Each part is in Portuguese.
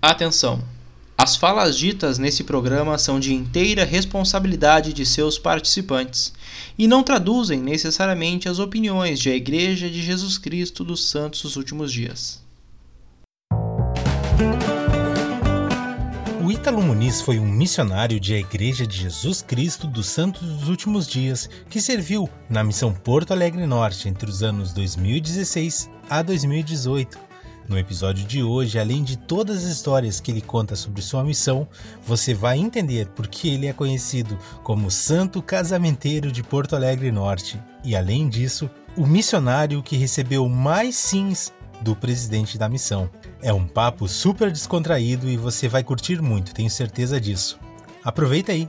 Atenção! As falas ditas nesse programa são de inteira responsabilidade de seus participantes e não traduzem necessariamente as opiniões de a Igreja de Jesus Cristo dos Santos dos Últimos Dias. O Ítalo Muniz foi um missionário de a Igreja de Jesus Cristo dos Santos dos Últimos Dias que serviu na missão Porto Alegre Norte entre os anos 2016 a 2018 no episódio de hoje, além de todas as histórias que ele conta sobre sua missão, você vai entender por que ele é conhecido como Santo Casamenteiro de Porto Alegre Norte e, além disso, o missionário que recebeu mais sims do presidente da missão. É um papo super descontraído e você vai curtir muito, tenho certeza disso. Aproveita aí!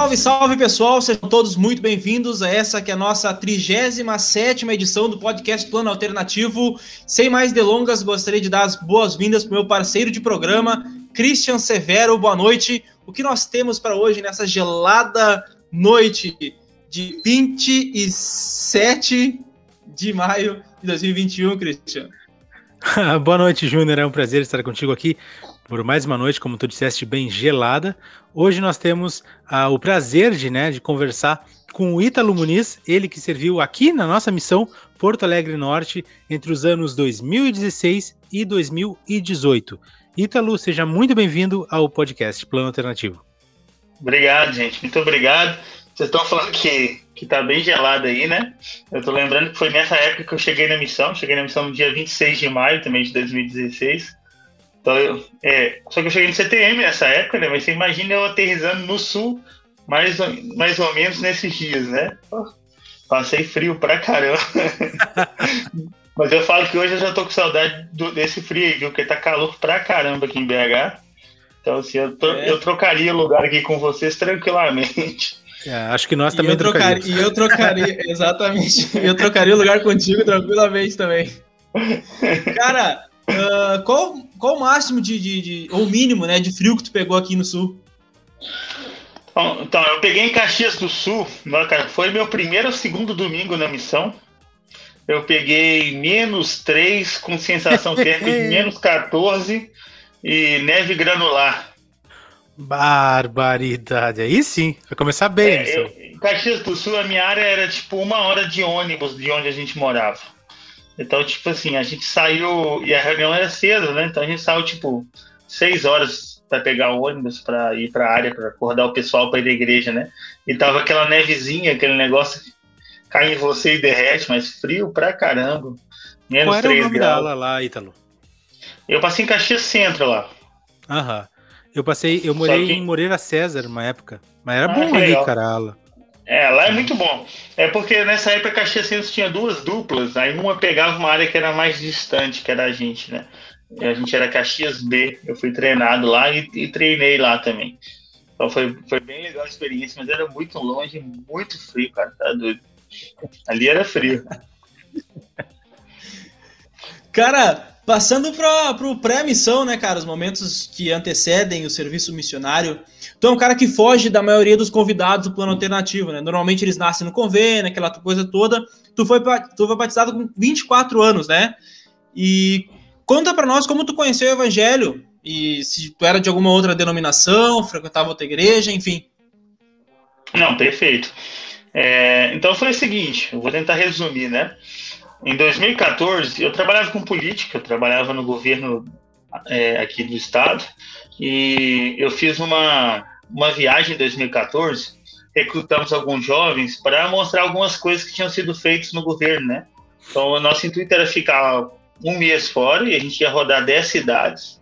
Salve, salve pessoal, sejam todos muito bem-vindos a essa que é a nossa 37 edição do podcast Plano Alternativo. Sem mais delongas, gostaria de dar as boas-vindas para o meu parceiro de programa, Christian Severo. Boa noite. O que nós temos para hoje nessa gelada noite de 27 de maio de 2021, Christian? Boa noite, Júnior. É um prazer estar contigo aqui por mais uma noite, como tu disseste, bem gelada. Hoje nós temos uh, o prazer de, né, de conversar com o Ítalo Muniz, ele que serviu aqui na nossa missão Porto Alegre Norte entre os anos 2016 e 2018. Ítalo, seja muito bem-vindo ao podcast Plano Alternativo. Obrigado, gente. Muito obrigado. Vocês estão falando que, que tá bem gelado aí, né? Eu tô lembrando que foi nessa época que eu cheguei na missão. Cheguei na missão no dia 26 de maio também de 2016. Então, eu, é, só que eu cheguei no CTM nessa época, né? Mas você imagina eu aterrizando no sul, mais, mais ou menos nesses dias, né? Passei frio pra caramba. Mas eu falo que hoje eu já tô com saudade do, desse frio aí, viu? Porque tá calor pra caramba aqui em BH. Então, assim, eu, é. eu trocaria lugar aqui com vocês tranquilamente. É, acho que nós também e trocaria. E eu trocaria, exatamente. Eu trocaria o lugar contigo tranquilamente também. Cara, Uh, qual, qual o máximo de, de, de, ou mínimo, né, de frio que tu pegou aqui no sul? Então, eu peguei em Caxias do Sul, foi meu primeiro ou segundo domingo na missão. Eu peguei menos 3 com sensação térmica de menos 14 e neve granular. Barbaridade, aí sim, vai começar bem. É, eu, em Caxias do Sul, a minha área era tipo uma hora de ônibus de onde a gente morava. Então, tipo assim, a gente saiu. E a reunião era cedo, né? Então a gente saiu, tipo, seis horas para pegar o ônibus para ir para a área, para acordar o pessoal para ir da igreja, né? E tava aquela nevezinha, aquele negócio que cai em você e derrete, mas frio pra caramba. Menos Qual era 3 o nome graus. lá, Ítalo? Eu passei em Caxias Centro lá. Aham. Eu passei, eu morei que... em Moreira César uma época. Mas era ah, bom ali, cara. É, lá é muito bom. É porque nessa época Caxias Centro tinha duas duplas, aí uma pegava uma área que era mais distante, que era a gente, né? E a gente era Caxias B, eu fui treinado lá e, e, treinei lá também. Então foi, foi bem legal a experiência, mas era muito longe, muito frio, cara, tá doido. Ali era frio. Cara, Passando para o pré-missão, né, cara? Os momentos que antecedem o serviço missionário. Tu é um cara que foge da maioria dos convidados do plano alternativo, né? Normalmente eles nascem no convênio, aquela coisa toda. Tu foi, tu foi batizado com 24 anos, né? E conta para nós como tu conheceu o evangelho e se tu era de alguma outra denominação, frequentava outra igreja, enfim. Não, perfeito. É, então foi o seguinte, eu vou tentar resumir, né? Em 2014, eu trabalhava com política, eu trabalhava no governo é, aqui do estado, e eu fiz uma, uma viagem em 2014, recrutamos alguns jovens para mostrar algumas coisas que tinham sido feitas no governo, né? Então, o nosso intuito era ficar um mês fora e a gente ia rodar 10 cidades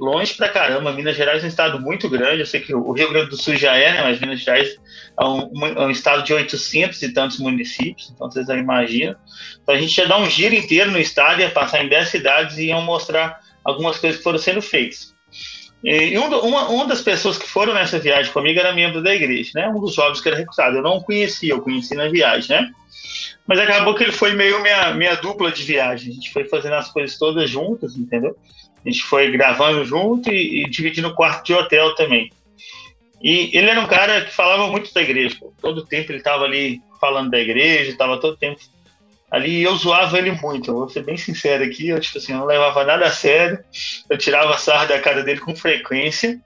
longe pra caramba. Minas Gerais é um estado muito grande. Eu sei que o Rio Grande do Sul já é, né? Mas Minas Gerais é um, é um estado de 800 e tantos municípios. Então vocês já imaginam. Então a gente ia dar um giro inteiro no estado, ia passar em 10 cidades e iam mostrar algumas coisas que foram sendo feitas. E um, uma, uma das pessoas que foram nessa viagem comigo era membro da igreja, né? Um dos jovens que era recrutado. Eu não conhecia, eu conheci na viagem, né? Mas acabou que ele foi meio minha, minha dupla de viagem. A gente foi fazendo as coisas todas juntas, entendeu? A gente foi gravando junto e, e dividindo o quarto de hotel também. E ele era um cara que falava muito da igreja. Todo tempo ele estava ali falando da igreja, estava todo tempo ali eu zoava ele muito. Eu vou ser bem sincero aqui, eu tipo assim, não levava nada a sério. Eu tirava sarro da cara dele com frequência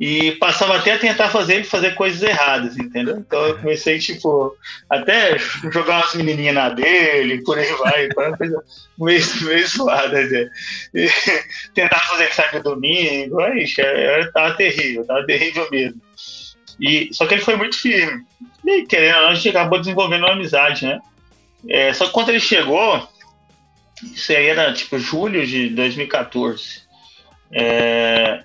e passava até a tentar fazer ele fazer coisas erradas, entendeu? Então eu comecei, tipo, até jogar umas menininhas na dele, por aí vai, coisa meio, meio zoada, né? Tentar fazer no domingo, aí, eu tava terrível, tava terrível mesmo. E, só que ele foi muito firme. E querendo a gente acabou desenvolvendo uma amizade, né? É, só que quando ele chegou, isso aí era tipo julho de 2014. É,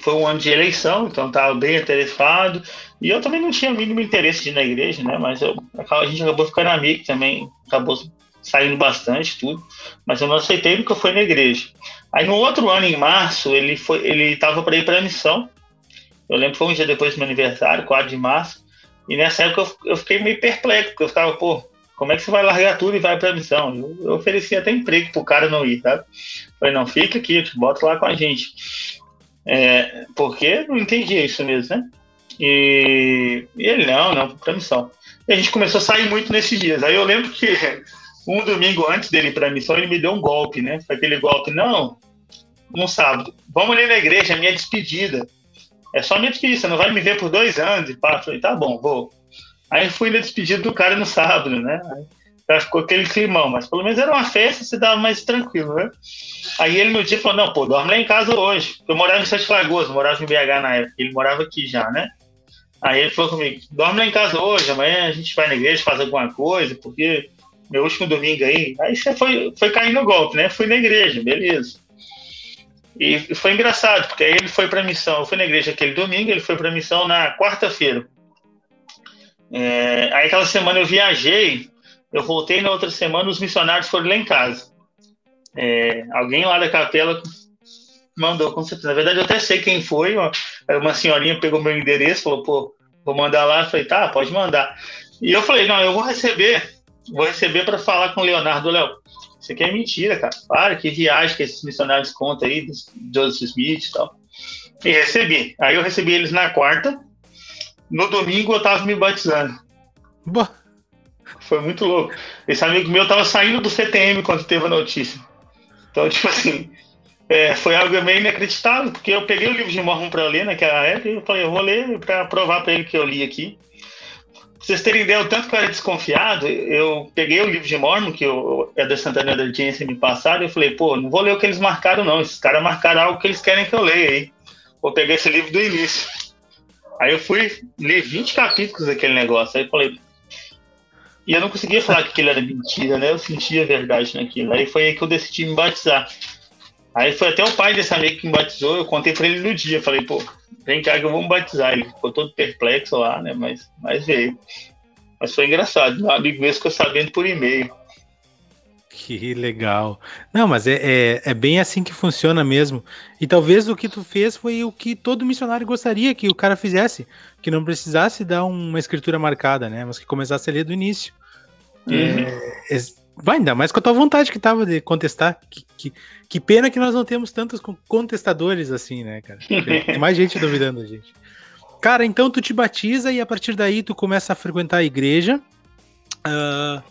foi um ano de eleição, então estava bem interessado. E eu também não tinha o mínimo interesse de ir na igreja, né? Mas eu, a gente acabou ficando amigo também, acabou saindo bastante tudo. Mas eu não aceitei porque eu fui na igreja. Aí no outro ano, em março, ele foi, ele estava para ir para a missão. Eu lembro que foi um dia depois do meu aniversário, 4 de março. E nessa época eu, eu fiquei meio perplexo, porque eu ficava, pô, como é que você vai largar tudo e vai para a missão? Eu, eu ofereci até emprego pro cara não ir, tá? Falei, não, fica aqui, bota lá com a gente. É, porque não entendia isso mesmo, né? E, e ele, não, não, para missão. E a gente começou a sair muito nesses dias. Aí eu lembro que um domingo antes dele ir para a missão, ele me deu um golpe, né? Foi aquele golpe, não, no sábado, vamos ali na igreja, minha despedida. É só minha despedida, você não vai me ver por dois anos. E pá, falei, tá bom, vou. Aí fui na despedida do cara no sábado, né? Ficou aquele climão, mas pelo menos era uma festa, você dava mais tranquilo, né? Aí ele no dia falou, não, pô, dorme lá em casa hoje. Eu morava em Sete Lagoas, morava em BH na época, ele morava aqui já, né? Aí ele falou comigo, dorme lá em casa hoje, amanhã a gente vai na igreja, faz alguma coisa, porque meu último domingo aí. Aí você foi, foi cair no golpe, né? Fui na igreja, beleza. E foi engraçado, porque aí ele foi para missão. Eu fui na igreja aquele domingo, ele foi para missão na quarta-feira. É, aí aquela semana eu viajei eu voltei na outra semana, os missionários foram lá em casa. É, alguém lá da capela mandou, com certeza. Na verdade, eu até sei quem foi. Uma, uma senhorinha pegou meu endereço, falou, pô, vou mandar lá. Eu falei, tá, pode mandar. E eu falei, não, eu vou receber. Vou receber para falar com o Leonardo. Léo, isso aqui é mentira, cara. Para, que viagem que esses missionários contam aí, Joseph Smith e tal. E recebi. Aí eu recebi eles na quarta. No domingo eu tava me batizando. Boa. Foi muito louco. Esse amigo meu tava saindo do CTM quando teve a notícia. Então, tipo assim, é, foi algo meio inacreditável, porque eu peguei o livro de Mormon para ler naquela época e eu falei, eu vou ler para provar para ele que eu li aqui. Pra vocês terem ideia, o tanto que eu era desconfiado, eu peguei o livro de Mormon, que o Eder Santana da Audiência me passaram, e eu falei, pô, não vou ler o que eles marcaram, não. Esses caras marcaram algo que eles querem que eu leia aí. Vou pegar esse livro do início. Aí eu fui ler 20 capítulos daquele negócio. Aí eu falei, e eu não conseguia falar que aquilo era mentira, né? Eu sentia a verdade naquilo. Aí foi aí que eu decidi me batizar. Aí foi até o pai desse amigo que me batizou, eu contei pra ele no dia. Falei, pô, vem cá que eu vou me batizar. Ele ficou todo perplexo lá, né? Mas, mas veio. Mas foi engraçado. Meu amigo mesmo ficou sabendo por e-mail. Que legal. Não, mas é, é, é, bem assim que funciona mesmo. E talvez o que tu fez foi o que todo missionário gostaria que o cara fizesse. Que não precisasse dar uma escritura marcada, né? Mas que começasse a ler do início. Uhum. É, vai ainda mais com a tua vontade que tava de contestar. Que, que, que, pena que nós não temos tantos contestadores assim, né, cara? Tem mais gente duvidando da gente. Cara, então tu te batiza e a partir daí tu começa a frequentar a igreja. Uh,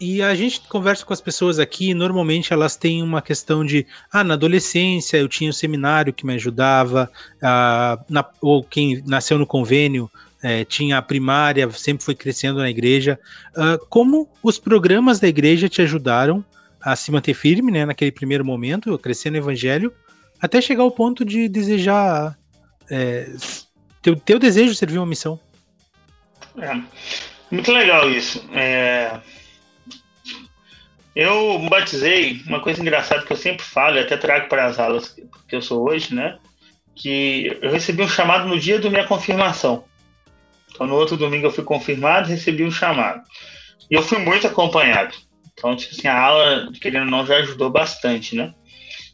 e a gente conversa com as pessoas aqui, normalmente elas têm uma questão de, ah, na adolescência eu tinha um seminário que me ajudava, ah, na, ou quem nasceu no convênio é, tinha a primária, sempre foi crescendo na igreja. Uh, como os programas da igreja te ajudaram a se manter firme, né, naquele primeiro momento, crescer no evangelho, até chegar ao ponto de desejar. É, teu, teu desejo de servir uma missão? É, muito legal isso. É, eu batizei, uma coisa engraçada que eu sempre falo, e até trago para as aulas que eu sou hoje, né? Que eu recebi um chamado no dia da minha confirmação. Então, no outro domingo eu fui confirmado, recebi um chamado. E eu fui muito acompanhado. Então, tipo assim, a aula, querendo ou não, já ajudou bastante, né?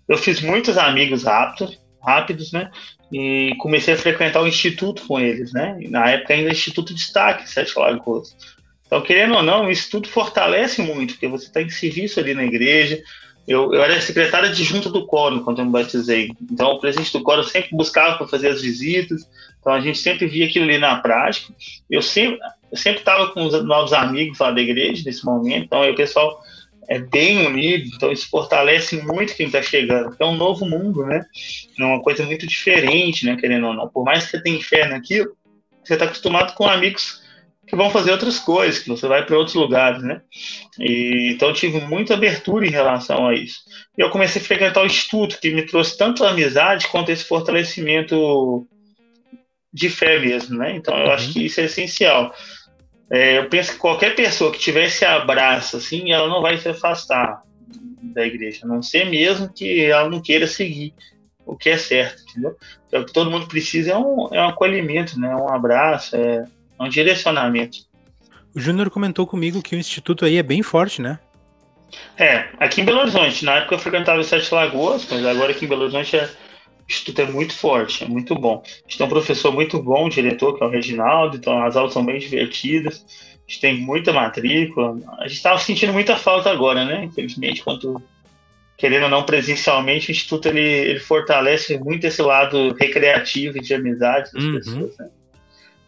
Eu fiz muitos amigos rápidos, rápidos, né? E comecei a frequentar o instituto com eles, né? E na época ainda Instituto Destaque, Sete Lagoas. Então, querendo ou não, isso tudo fortalece muito, porque você está em serviço ali na igreja. Eu, eu era secretário adjunta do quórum quando eu me batizei. Então, o presidente do quórum sempre buscava para fazer as visitas. Então, a gente sempre via aquilo ali na prática. Eu sempre eu sempre estava com os novos amigos lá da igreja nesse momento. Então, o pessoal é bem unido. Então, isso fortalece muito quem está chegando. É um novo mundo, né? É uma coisa muito diferente, né? Querendo ou não. Por mais que você tenha fé naquilo, você está acostumado com amigos que vão fazer outras coisas, que você vai para outros lugares, né? E, então eu tive muita abertura em relação a isso. E eu comecei a frequentar o instituto, que me trouxe tanto amizade quanto esse fortalecimento de fé mesmo, né? Então eu uhum. acho que isso é essencial. É, eu penso que qualquer pessoa que tiver esse abraço, assim, ela não vai se afastar da igreja, a não ser mesmo que ela não queira seguir o que é certo, entendeu? Então, o que todo mundo precisa é um, é um acolhimento, né? Um abraço, é, é um direcionamento. O Júnior comentou comigo que o instituto aí é bem forte, né? É, aqui em Belo Horizonte, na época eu frequentava Sete Lagoas, mas agora aqui em Belo Horizonte é, o instituto é muito forte, é muito bom. A gente tem um professor muito bom, um diretor, que é o Reginaldo, então as aulas são bem divertidas, a gente tem muita matrícula. A gente estava sentindo muita falta agora, né? Infelizmente, quanto querendo ou não presencialmente, o instituto ele, ele fortalece muito esse lado recreativo e de amizade das uhum. pessoas, né?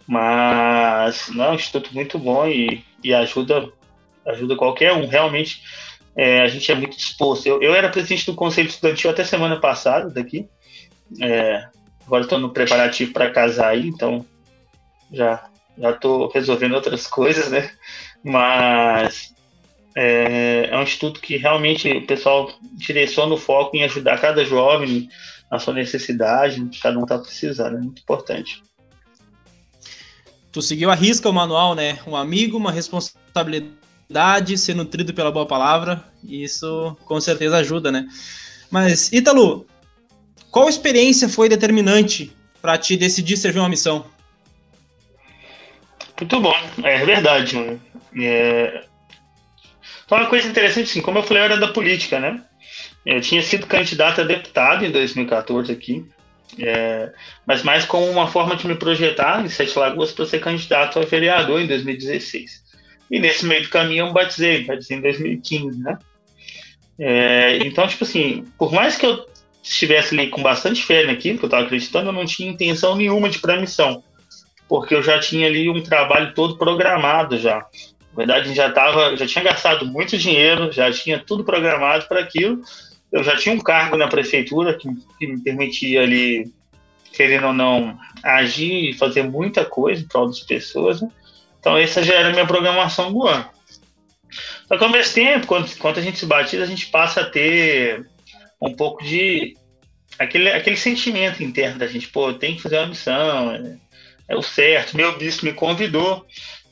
Mas não, é um instituto muito bom e, e ajuda, ajuda qualquer um. Realmente, é, a gente é muito disposto. Eu, eu era presidente do Conselho Estudantil até semana passada daqui. É, agora estou no preparativo para casar aí, então já já estou resolvendo outras coisas, né? Mas é, é, um instituto que realmente o pessoal direciona o foco em ajudar cada jovem na sua necessidade, que cada um está precisando, é muito importante. Tu seguiu a risca o manual, né? Um amigo, uma responsabilidade, ser nutrido pela boa palavra, isso com certeza ajuda, né? Mas, Ítalo, qual experiência foi determinante para te decidir servir uma missão? Muito bom, é verdade, mano. É... Então, uma coisa interessante, assim, como eu falei, eu era da política, né? Eu tinha sido candidato a deputado em 2014 aqui, é, mas mais como uma forma de me projetar em Sete Lagoas para ser candidato a vereador em 2016. E nesse meio do caminho eu me batizei, batizei em 2015, né? É, então, tipo assim, por mais que eu estivesse ali com bastante fé naquilo que eu estava acreditando, eu não tinha intenção nenhuma de pré-missão, porque eu já tinha ali um trabalho todo programado já. Na verdade, já tava, já tinha gastado muito dinheiro, já tinha tudo programado para aquilo, eu já tinha um cargo na prefeitura que, que me permitia ali, querendo ou não, agir e fazer muita coisa em prol das pessoas. Né? Então, essa já era a minha programação do ano. Só que ao mesmo tempo, quando, quando a gente se batiza, a gente passa a ter um pouco de aquele, aquele sentimento interno da gente, pô, tem que fazer uma missão, é, é, o certo. Meu bispo me convidou.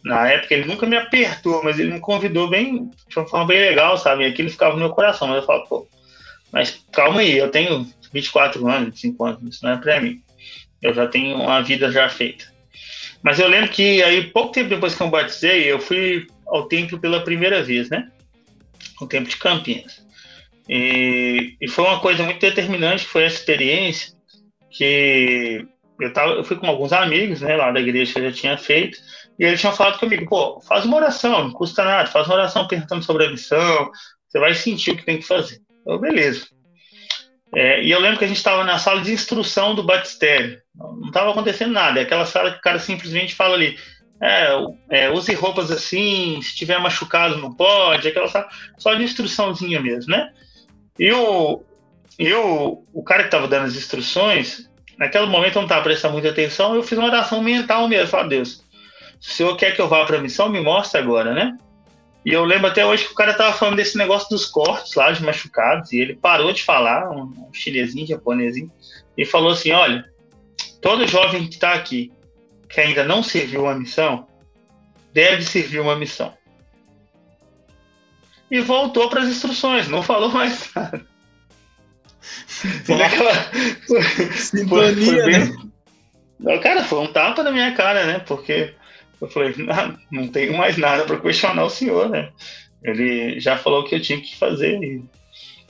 Na época ele nunca me apertou, mas ele me convidou bem, de uma forma bem legal, sabe? E aquilo ficava no meu coração. Mas eu falo, pô, mas calma aí, eu tenho 24 anos, 25 anos, isso não é para mim. Eu já tenho uma vida já feita. Mas eu lembro que aí, pouco tempo depois que eu batizei, eu fui ao templo pela primeira vez, né? O templo de Campinas. E, e foi uma coisa muito determinante, foi essa experiência que eu, tava, eu fui com alguns amigos, né, lá da igreja que eu já tinha feito, e eles tinham falado comigo, pô, faz uma oração, não custa nada, faz uma oração perguntando sobre a missão, você vai sentir o que tem que fazer. Eu, beleza. É, e eu lembro que a gente estava na sala de instrução do batistério. Não estava acontecendo nada. É aquela sala que o cara simplesmente fala ali: é, é, use roupas assim, se tiver machucado não pode. Aquela sala só de instruçãozinha mesmo, né? E o, e o, o cara que estava dando as instruções, naquele momento eu não estava prestando muita atenção, eu fiz uma oração mental mesmo. Falei, Deus, se o senhor quer que eu vá para a missão, me mostre agora, né? E eu lembro até hoje que o cara tava falando desse negócio dos cortes lá, de machucados, e ele parou de falar, um, um chinesinho, japonesinho, e falou assim: olha, todo jovem que está aqui, que ainda não serviu uma missão, deve servir uma missão. E voltou para as instruções, não falou mais nada. Sintonia, foi, foi bem... né? Cara, foi um tapa na minha cara, né? Porque eu falei, não, não tenho mais nada para questionar o senhor, né? Ele já falou o que eu tinha que fazer. E,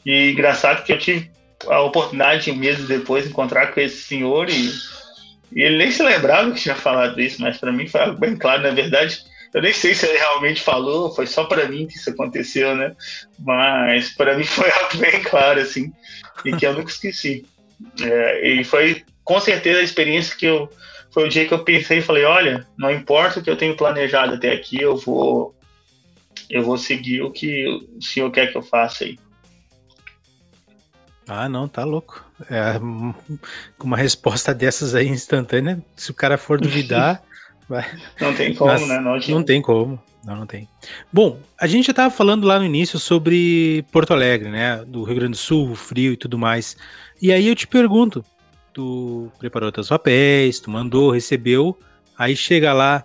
e engraçado que eu tive a oportunidade de mês depois encontrar com esse senhor e, e ele nem se lembrava que tinha falado isso, mas para mim foi algo bem claro. Na verdade, eu nem sei se ele realmente falou, foi só para mim que isso aconteceu, né? Mas para mim foi algo bem claro, assim, e que eu nunca esqueci. É, e foi com certeza a experiência que eu. Foi o dia que eu pensei e falei: olha, não importa o que eu tenho planejado até aqui, eu vou. Eu vou seguir o que o senhor quer que eu faça aí. Ah, não, tá louco. É, com uma resposta dessas aí instantânea, se o cara for duvidar. Não tem como, Mas, né? Não, não tem como. Não, não tem. Bom, a gente já estava falando lá no início sobre Porto Alegre, né? Do Rio Grande do Sul, o frio e tudo mais. E aí eu te pergunto: tu preparou teus papéis, tu mandou, recebeu, aí chega lá,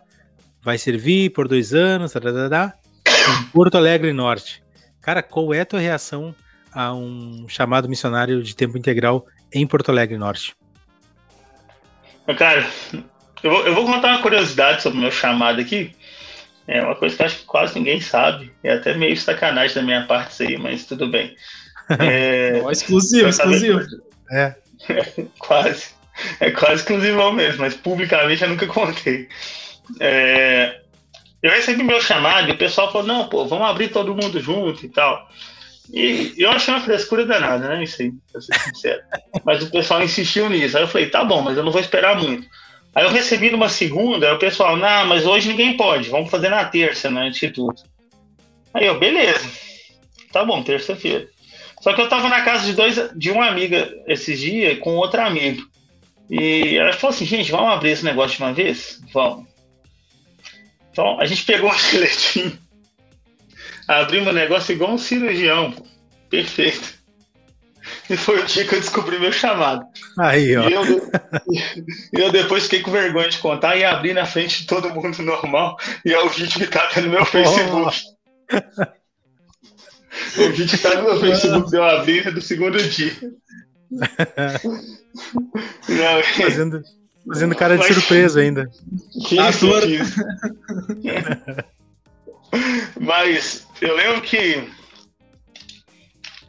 vai servir por dois anos, tá, tá, tá, em Porto Alegre Norte. Cara, qual é a tua reação a um chamado missionário de tempo integral em Porto Alegre Norte? Cara, eu vou, eu vou contar uma curiosidade sobre o meu chamado aqui. É uma coisa que acho que quase ninguém sabe. É até meio sacanagem da minha parte isso aí, mas tudo bem. É, exclusivo, exclusivo. É. quase. É quase exclusivão mesmo, mas publicamente eu nunca contei. É, eu recebi meu chamado e o pessoal falou: não, pô, vamos abrir todo mundo junto e tal. E eu achei uma frescura danada, né? Isso aí, pra ser sincero. mas o pessoal insistiu nisso. Aí eu falei: tá bom, mas eu não vou esperar muito. Aí eu recebi numa segunda, o pessoal: não, mas hoje ninguém pode, vamos fazer na terça, no Instituto. Aí eu: beleza, tá bom, terça-feira. Só que eu tava na casa de dois, de uma amiga esses dias com outro amigo. E ela falou assim, gente, vamos abrir esse negócio de uma vez? Vamos. Então a gente pegou um estiletinho, abrimos o negócio igual um cirurgião. Perfeito. E foi o dia que eu descobri meu chamado. Aí, ó. E eu, eu depois fiquei com vergonha de contar e abri na frente de todo mundo normal. E é o vídeo que tá no meu Facebook. Oh. O vídeo tá no meu Facebook, deu a vida do segundo dia. Não, fazendo, fazendo cara de Mas, surpresa ainda. Que Ator. isso, Mas eu lembro que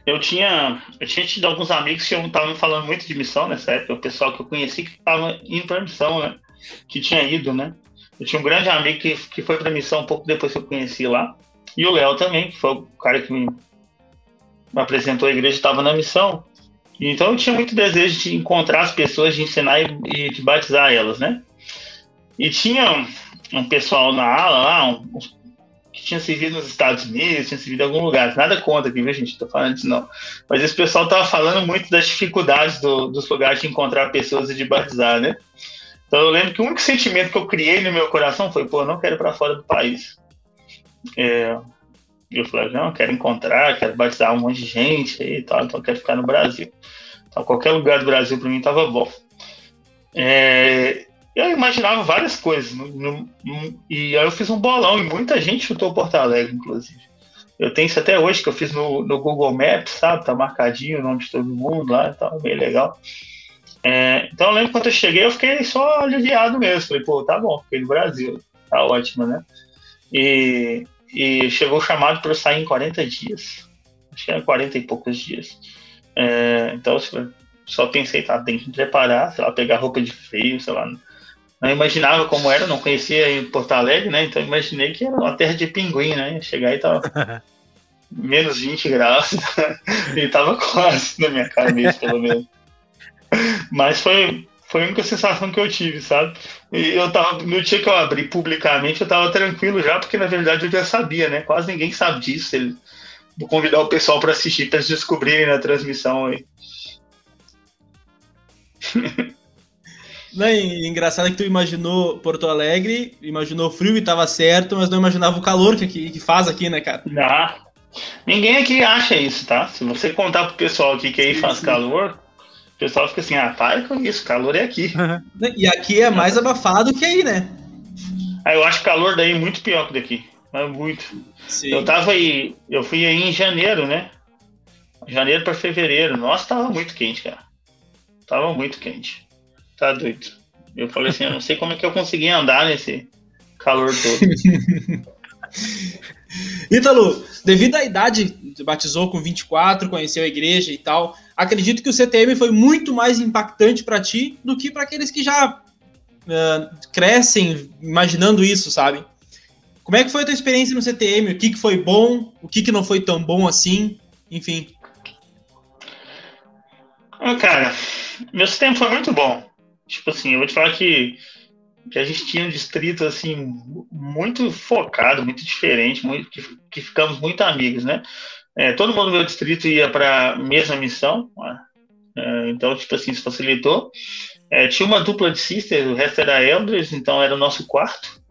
eu tinha, eu tinha tido alguns amigos que estavam falando muito de missão nessa época, o pessoal que eu conheci que estava indo para missão, né? Que tinha ido, né? Eu tinha um grande amigo que, que foi para missão um pouco depois que eu conheci lá. E o Léo também, que foi o cara que me, me apresentou a igreja, estava na missão. Então eu tinha muito desejo de encontrar as pessoas, de ensinar e, e de batizar elas, né? E tinha um, um pessoal na ala lá, um, um, que tinha servido nos Estados Unidos, tinha servido em algum lugar. Nada contra aqui, viu, gente? Tô falando disso não. Mas esse pessoal tava falando muito das dificuldades do, dos lugares de encontrar pessoas e de batizar, né? Então eu lembro que o único sentimento que eu criei no meu coração foi, pô, eu não quero ir para fora do país. É, eu falei, não, eu quero encontrar, quero batizar um monte de gente e tal, então eu quero ficar no Brasil. Então qualquer lugar do Brasil para mim tava bom. É, eu imaginava várias coisas. No, no, e aí eu fiz um bolão e muita gente chutou Porto Alegre, inclusive. Eu tenho isso até hoje, que eu fiz no, no Google Maps, sabe? Tá marcadinho o nome de todo mundo lá tal, bem legal. É, então eu lembro quando eu cheguei, eu fiquei só aliviado mesmo. Falei, pô, tá bom, fiquei no Brasil. Tá ótimo, né? E, e chegou o chamado para eu sair em 40 dias. Acho que era 40 e poucos dias. É, então, só pensei, tá, tem que me preparar, sei lá, pegar roupa de frio, sei lá. Não imaginava como era, não conhecia em Porto Alegre, né? Então imaginei que era uma terra de pinguim, né? Chegar e tava menos 20 graus e tava quase na minha cabeça, pelo menos. Mas foi, foi a única sensação que eu tive, sabe? E eu tava, no dia que eu abri publicamente, eu tava tranquilo já, porque na verdade eu já sabia, né? Quase ninguém sabe disso. Ele, vou convidar o pessoal para assistir, para descobrirem na transmissão aí. Não, engraçado que tu imaginou Porto Alegre, imaginou frio e tava certo, mas não imaginava o calor que, que faz aqui, né, cara? Não. Ninguém aqui acha isso, tá? Se você contar pro pessoal aqui que aí faz calor, pessoal fica assim, ah, para com isso, calor é aqui. E aqui é mais abafado que aí, né? Ah, eu acho calor daí muito pior que daqui. É muito. Sim. Eu tava aí, eu fui aí em janeiro, né? Janeiro para fevereiro. Nossa, tava muito quente, cara. Tava muito quente. Tá doido. Eu falei assim, eu não sei como é que eu consegui andar nesse calor todo. Ítalo, devido à idade, batizou com 24, conheceu a igreja e tal, acredito que o CTM foi muito mais impactante para ti do que para aqueles que já uh, crescem imaginando isso, sabe? Como é que foi a tua experiência no CTM? O que, que foi bom? O que, que não foi tão bom assim? Enfim. Ah, cara, meu CTM foi muito bom. Tipo assim, eu vou te falar que que a gente tinha um distrito assim muito focado, muito diferente, muito, que, que ficamos muito amigos, né? É, todo mundo do meu distrito ia para a mesma missão, é, então tipo assim isso facilitou. É, tinha uma dupla de sisters, o resto era elders, então era o nosso quarto.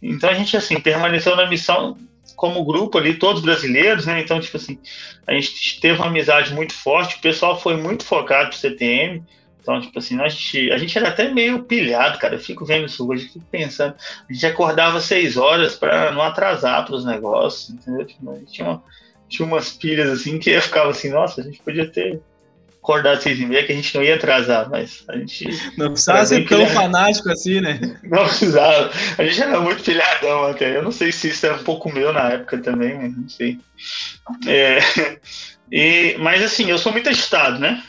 Então a gente assim permaneceu na missão como grupo ali, todos brasileiros, né? Então tipo assim a gente teve uma amizade muito forte, o pessoal foi muito focado pro CTM. Então, tipo assim, a gente, a gente era até meio pilhado, cara. Eu fico vendo isso hoje, fico pensando. A gente acordava seis horas para não atrasar para os negócios, entendeu? Tipo, a gente tinha, uma, tinha umas pilhas assim que eu ficava assim, nossa, a gente podia ter acordado seis e meia que a gente não ia atrasar, mas a gente. Não precisava ser tão pilhado. fanático assim, né? Não precisava. A gente era muito pilhadão até. Eu não sei se isso era um pouco meu na época também? Não sei. É, e, mas assim, eu sou muito agitado, né?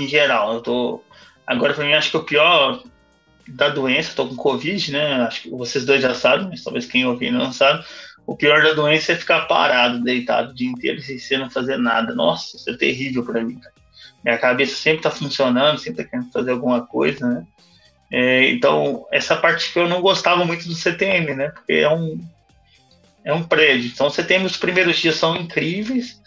Em geral. Eu tô. Agora, para mim, acho que o pior da doença, tô com Covid, né? Acho que vocês dois já sabem, mas talvez quem ouvir não sabe. O pior da doença é ficar parado, deitado o dia inteiro, sem você não fazer nada. Nossa, isso é terrível para mim, cara. Minha cabeça sempre tá funcionando, sempre tá querendo fazer alguma coisa, né? É, então, essa parte que eu não gostava muito do CTM, né? Porque é um, é um prédio. Então, você tem os primeiros dias são incríveis,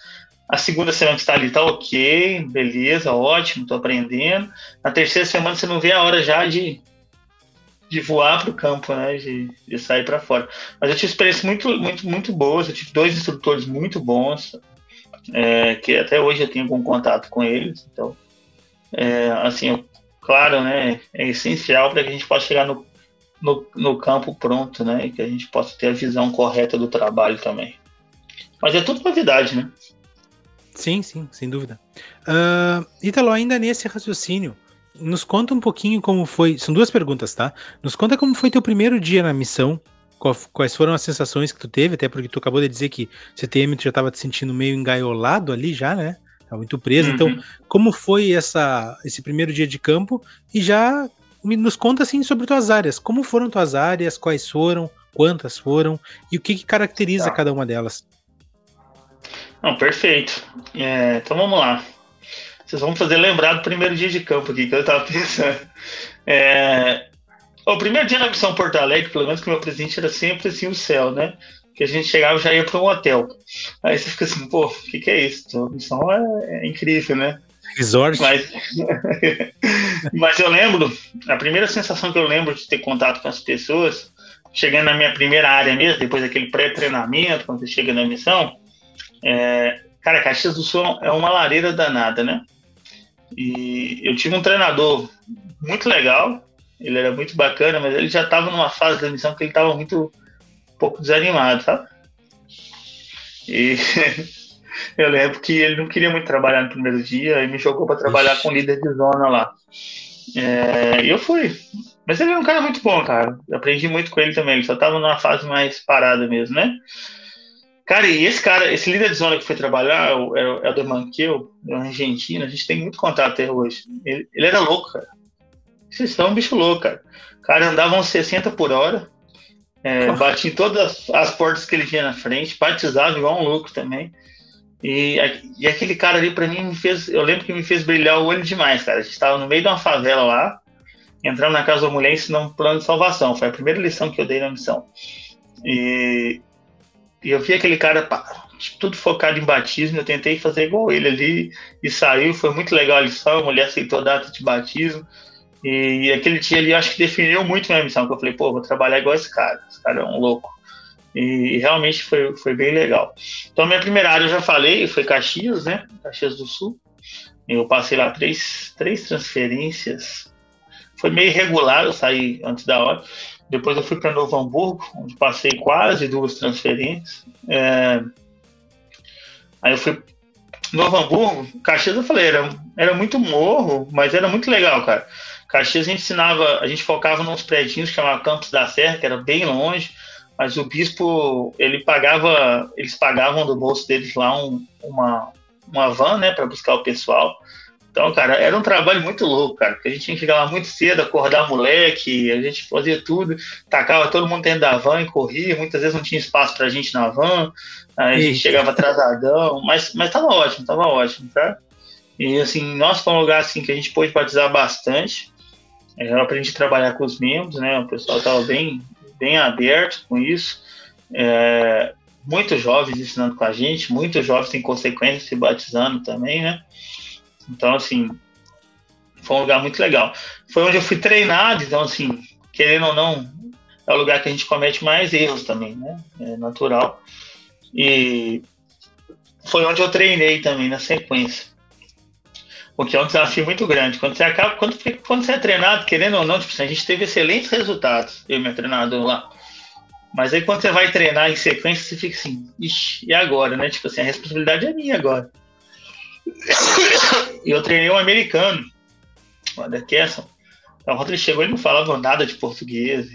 a segunda semana que está ali tá ok, beleza, ótimo, tô aprendendo. Na terceira semana você não vê a hora já de, de voar para o campo, né? De, de sair para fora. Mas eu tive experiências muito, muito, muito boas. Eu tive dois instrutores muito bons, é, que até hoje eu tenho algum contato com eles. Então, é, assim, claro, né? É essencial para que a gente possa chegar no, no, no campo pronto, né? E que a gente possa ter a visão correta do trabalho também. Mas é tudo novidade, né? Sim, sim, sem dúvida. Uh, Italo, ainda nesse raciocínio, nos conta um pouquinho como foi. São duas perguntas, tá? Nos conta como foi teu primeiro dia na missão. Quais foram as sensações que tu teve, até porque tu acabou de dizer que CTM tu já estava te sentindo meio engaiolado ali já, né? Tava muito preso. Então, uhum. Então, como foi essa, esse primeiro dia de campo? E já nos conta assim sobre tuas áreas. Como foram tuas áreas? Quais foram? Quantas foram? E o que, que caracteriza tá. cada uma delas? Não, perfeito. É, então vamos lá. Vocês vão fazer lembrar do primeiro dia de campo aqui que eu estava pensando. É, o primeiro dia na missão Porto Alegre, pelo menos que o meu presente era sempre assim o céu, né? Que a gente chegava e já ia para um hotel. Aí você fica assim, pô, o que, que é isso? A missão é, é incrível, né? Resort. Mas, mas eu lembro, a primeira sensação que eu lembro de ter contato com as pessoas, chegando na minha primeira área mesmo, depois daquele pré-treinamento, quando você chega na missão, é, cara, Caxias do Sul é uma lareira danada, né? E eu tive um treinador muito legal, ele era muito bacana, mas ele já estava numa fase da missão que ele estava muito um pouco desanimado, sabe? E eu lembro que ele não queria muito trabalhar no primeiro dia e me jogou para trabalhar com o líder de zona lá. É, e eu fui. Mas ele é um cara muito bom, cara. Eu aprendi muito com ele também. Ele só estava numa fase mais parada mesmo, né? Cara, e esse cara, esse líder de zona que foi trabalhar, o Helder Manqueu, é um argentino, a gente tem muito contato até hoje. Ele, ele era louco, cara. Vocês estão um bicho louco, cara. O cara andava uns 60 por hora, é, batia em todas as portas que ele tinha na frente, batizava igual um louco também. E, e aquele cara ali, para mim, me fez. Eu lembro que me fez brilhar o olho demais, cara. A gente estava no meio de uma favela lá, entrando na casa da mulher ensinando um plano de salvação. Foi a primeira lição que eu dei na missão. E e eu vi aquele cara tudo focado em batismo, eu tentei fazer igual ele ali e saiu, foi muito legal a lição, a mulher aceitou a data de batismo. E aquele dia ali acho que definiu muito minha missão, que eu falei, pô, vou trabalhar igual esse cara, esse cara é um louco. E, e realmente foi, foi bem legal. Então, minha primeira área eu já falei, foi Caxias, né? Caxias do Sul. Eu passei lá três, três transferências. Foi meio irregular, eu saí antes da hora. Depois eu fui para Novo Hamburgo, onde passei quase duas transferências. É... Aí eu fui Novo Hamburgo, Caxias eu falei, era, era muito morro, mas era muito legal, cara. Caxias a gente ensinava, a gente focava nos prédios que chamava Campos da Serra, que era bem longe. mas o bispo, ele pagava, eles pagavam do bolso deles lá um, uma, uma van, né, para buscar o pessoal. Então, cara, era um trabalho muito louco, cara, porque a gente tinha que chegar lá muito cedo, acordar moleque, a gente fazia tudo, tacava todo mundo dentro da van e corria, muitas vezes não tinha espaço pra gente na van, aí a gente chegava atrasadão, mas, mas tava ótimo, tava ótimo, tá? E, assim, nós foi um lugar, assim, que a gente pôde batizar bastante, é, eu aprendi a trabalhar com os membros, né, o pessoal tava bem, bem aberto com isso, é, muitos jovens ensinando com a gente, muitos jovens em consequência se batizando também, né, então, assim, foi um lugar muito legal. Foi onde eu fui treinado, então, assim, querendo ou não, é o lugar que a gente comete mais erros também, né? É natural. E foi onde eu treinei também na sequência. O que é um desafio muito grande. Quando você acaba, quando, quando você é treinado, querendo ou não, tipo, assim, a gente teve excelentes resultados, eu e meu treinador lá. Mas aí quando você vai treinar em sequência, você fica assim, ixi, e agora, né? Tipo assim, a responsabilidade é minha agora. E eu treinei um americano, o Anderson. Então, quando ele chegou, ele não falava nada de português.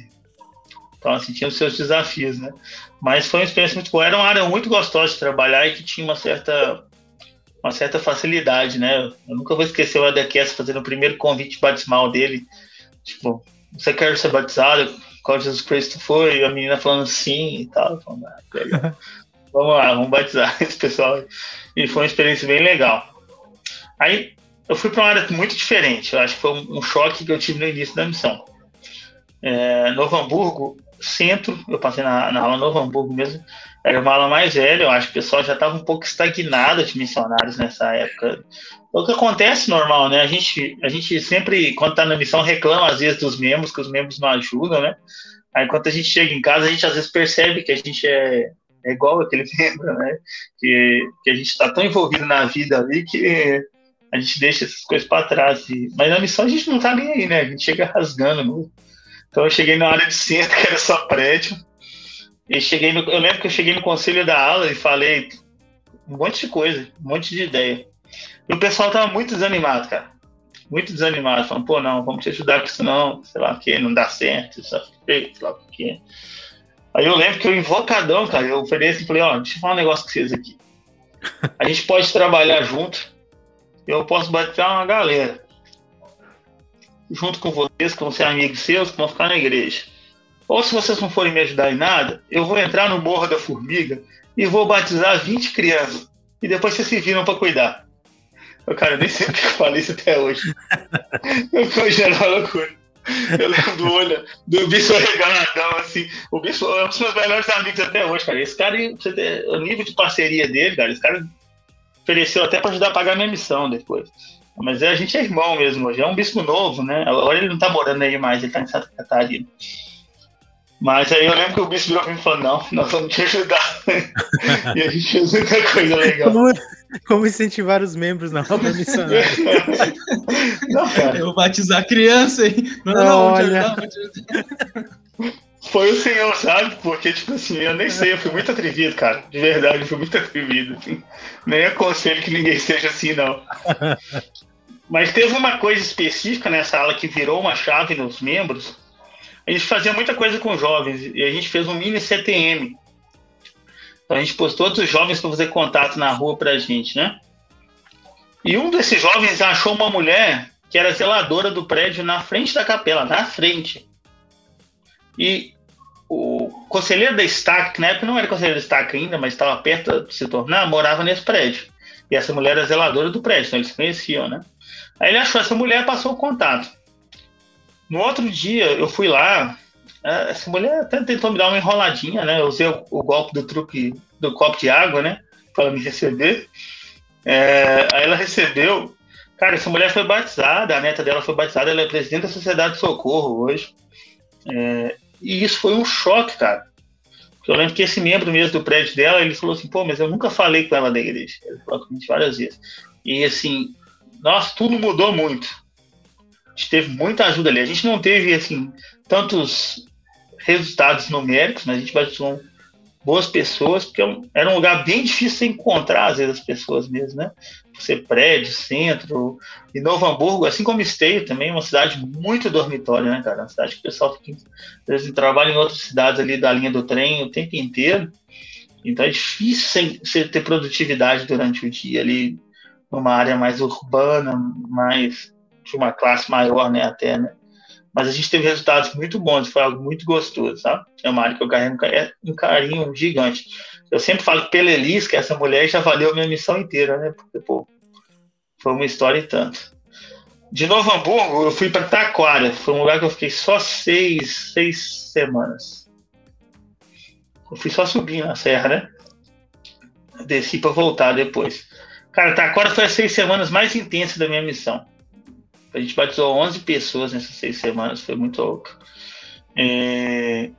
Então, assim, tinha os seus desafios, né? Mas foi uma experiência muito boa. Era uma área muito gostosa de trabalhar e que tinha uma certa, uma certa facilidade, né? Eu nunca vou esquecer o Adekes fazendo o primeiro convite batismal dele. Tipo, você quer ser batizado? Qual Jesus Cristo foi? E a menina falando sim e tal. Falando, ah, vamos lá, vamos batizar esse pessoal. E foi uma experiência bem legal. Aí eu fui para uma área muito diferente. Eu acho que foi um choque que eu tive no início da missão. É, Novo Hamburgo, centro, eu passei na, na aula Novo Hamburgo mesmo, era uma aula mais velha. Eu acho que o pessoal já estava um pouco estagnado de missionários nessa época. O que acontece normal, né? A gente, a gente sempre, quando está na missão, reclama às vezes dos membros, que os membros não ajudam, né? Aí quando a gente chega em casa, a gente às vezes percebe que a gente é, é igual aquele membro, né? Que, que a gente está tão envolvido na vida ali que a gente deixa essas coisas para trás. E, mas na missão a gente não tá nem aí, né? A gente chega rasgando. Então eu cheguei na área de centro, que era só prédio. E cheguei no, eu lembro que eu cheguei no conselho da aula e falei um monte de coisa, um monte de ideia. E o pessoal tava muito desanimado, cara. Muito desanimado, falando, pô, não, vamos te ajudar com isso não, sei lá o que, não dá certo, isso sei lá o que. Aí eu lembro que eu invocadão, cara, eu ofereci e falei, ó, deixa eu falar um negócio com vocês aqui. A gente pode trabalhar junto, eu posso batizar uma galera. Junto com vocês, que vão ser amigos seus, que vão ficar na igreja. Ou se vocês não forem me ajudar em nada, eu vou entrar no Morro da Formiga e vou batizar 20 crianças. E depois vocês se viram para cuidar. Eu, cara, eu nem sei o que eu falei isso até hoje. Eu gerando uma loucura. Eu lembro do olho do bicho arregaladão, assim. O bicho é um dos meus melhores amigos até hoje, cara. Esse cara, o nível de parceria dele, cara, esse cara ofereceu até para ajudar a pagar minha missão depois. Mas a gente é irmão mesmo hoje. É um bispo novo, né? Agora ele não tá morando aí mais, ele tá em Santa Catarina. Mas aí eu lembro que o bispo virou pra mim e falou: não, nós vamos te ajudar. e a gente fez muita coisa legal. Como, como incentivar os membros na obra missionária? não, cara. Eu vou batizar a criança, hein? Não, não, não, Olha. Foi o senhor, sabe? Porque, tipo assim, eu nem sei, eu fui muito atrevido, cara. De verdade, eu fui muito atrevido. Assim. Nem aconselho que ninguém seja assim, não. Mas teve uma coisa específica nessa aula que virou uma chave nos membros. A gente fazia muita coisa com jovens e a gente fez um mini CTM. Então a gente pôs todos os jovens para fazer contato na rua pra gente, né? E um desses jovens achou uma mulher que era zeladora do prédio na frente da capela, na frente. E o conselheiro da estaca, que na época não era conselheiro da estaca ainda, mas estava perto de se tornar, morava nesse prédio. E essa mulher era zeladora do prédio, então eles conheciam, né? Aí ele achou essa mulher passou o contato. No outro dia, eu fui lá, é, essa mulher até tentou me dar uma enroladinha, né? Eu usei o, o golpe do truque do copo de água, né? Para me receber. É, aí ela recebeu. Cara, essa mulher foi batizada, a neta dela foi batizada, ela é presidente da Sociedade de Socorro hoje. É, e isso foi um choque, cara. Eu lembro que esse membro mesmo do prédio dela, ele falou assim, pô, mas eu nunca falei com ela da igreja. Ele falou comigo várias vezes. E assim, nossa, tudo mudou muito. A gente teve muita ajuda ali. A gente não teve, assim, tantos resultados numéricos, mas a gente batizou boas pessoas, porque é era um lugar bem difícil de encontrar, às vezes, as pessoas mesmo, né? Ser prédio, centro. E Novo Hamburgo, assim como Esteio, também é uma cidade muito dormitória, né, cara? Uma cidade que o pessoal fica, às vezes, trabalha em outras cidades ali da linha do trem o tempo inteiro. Então é difícil você ter produtividade durante o dia ali, numa área mais urbana, mais de uma classe maior, né, até, né? Mas a gente teve resultados muito bons, foi algo muito gostoso, sabe? É uma área que eu carrego um carinho gigante. Eu sempre falo pela Elis, que essa mulher já valeu a minha missão inteira, né? Porque, pô, foi uma história e tanto. De Novo Hamburgo, eu fui para Taquara. Foi um lugar que eu fiquei só seis, seis semanas. Eu fui só subir na serra, né? Desci para voltar depois. Cara, Taquara foi as seis semanas mais intensas da minha missão. A gente batizou 11 pessoas nessas seis semanas, foi muito louco. É,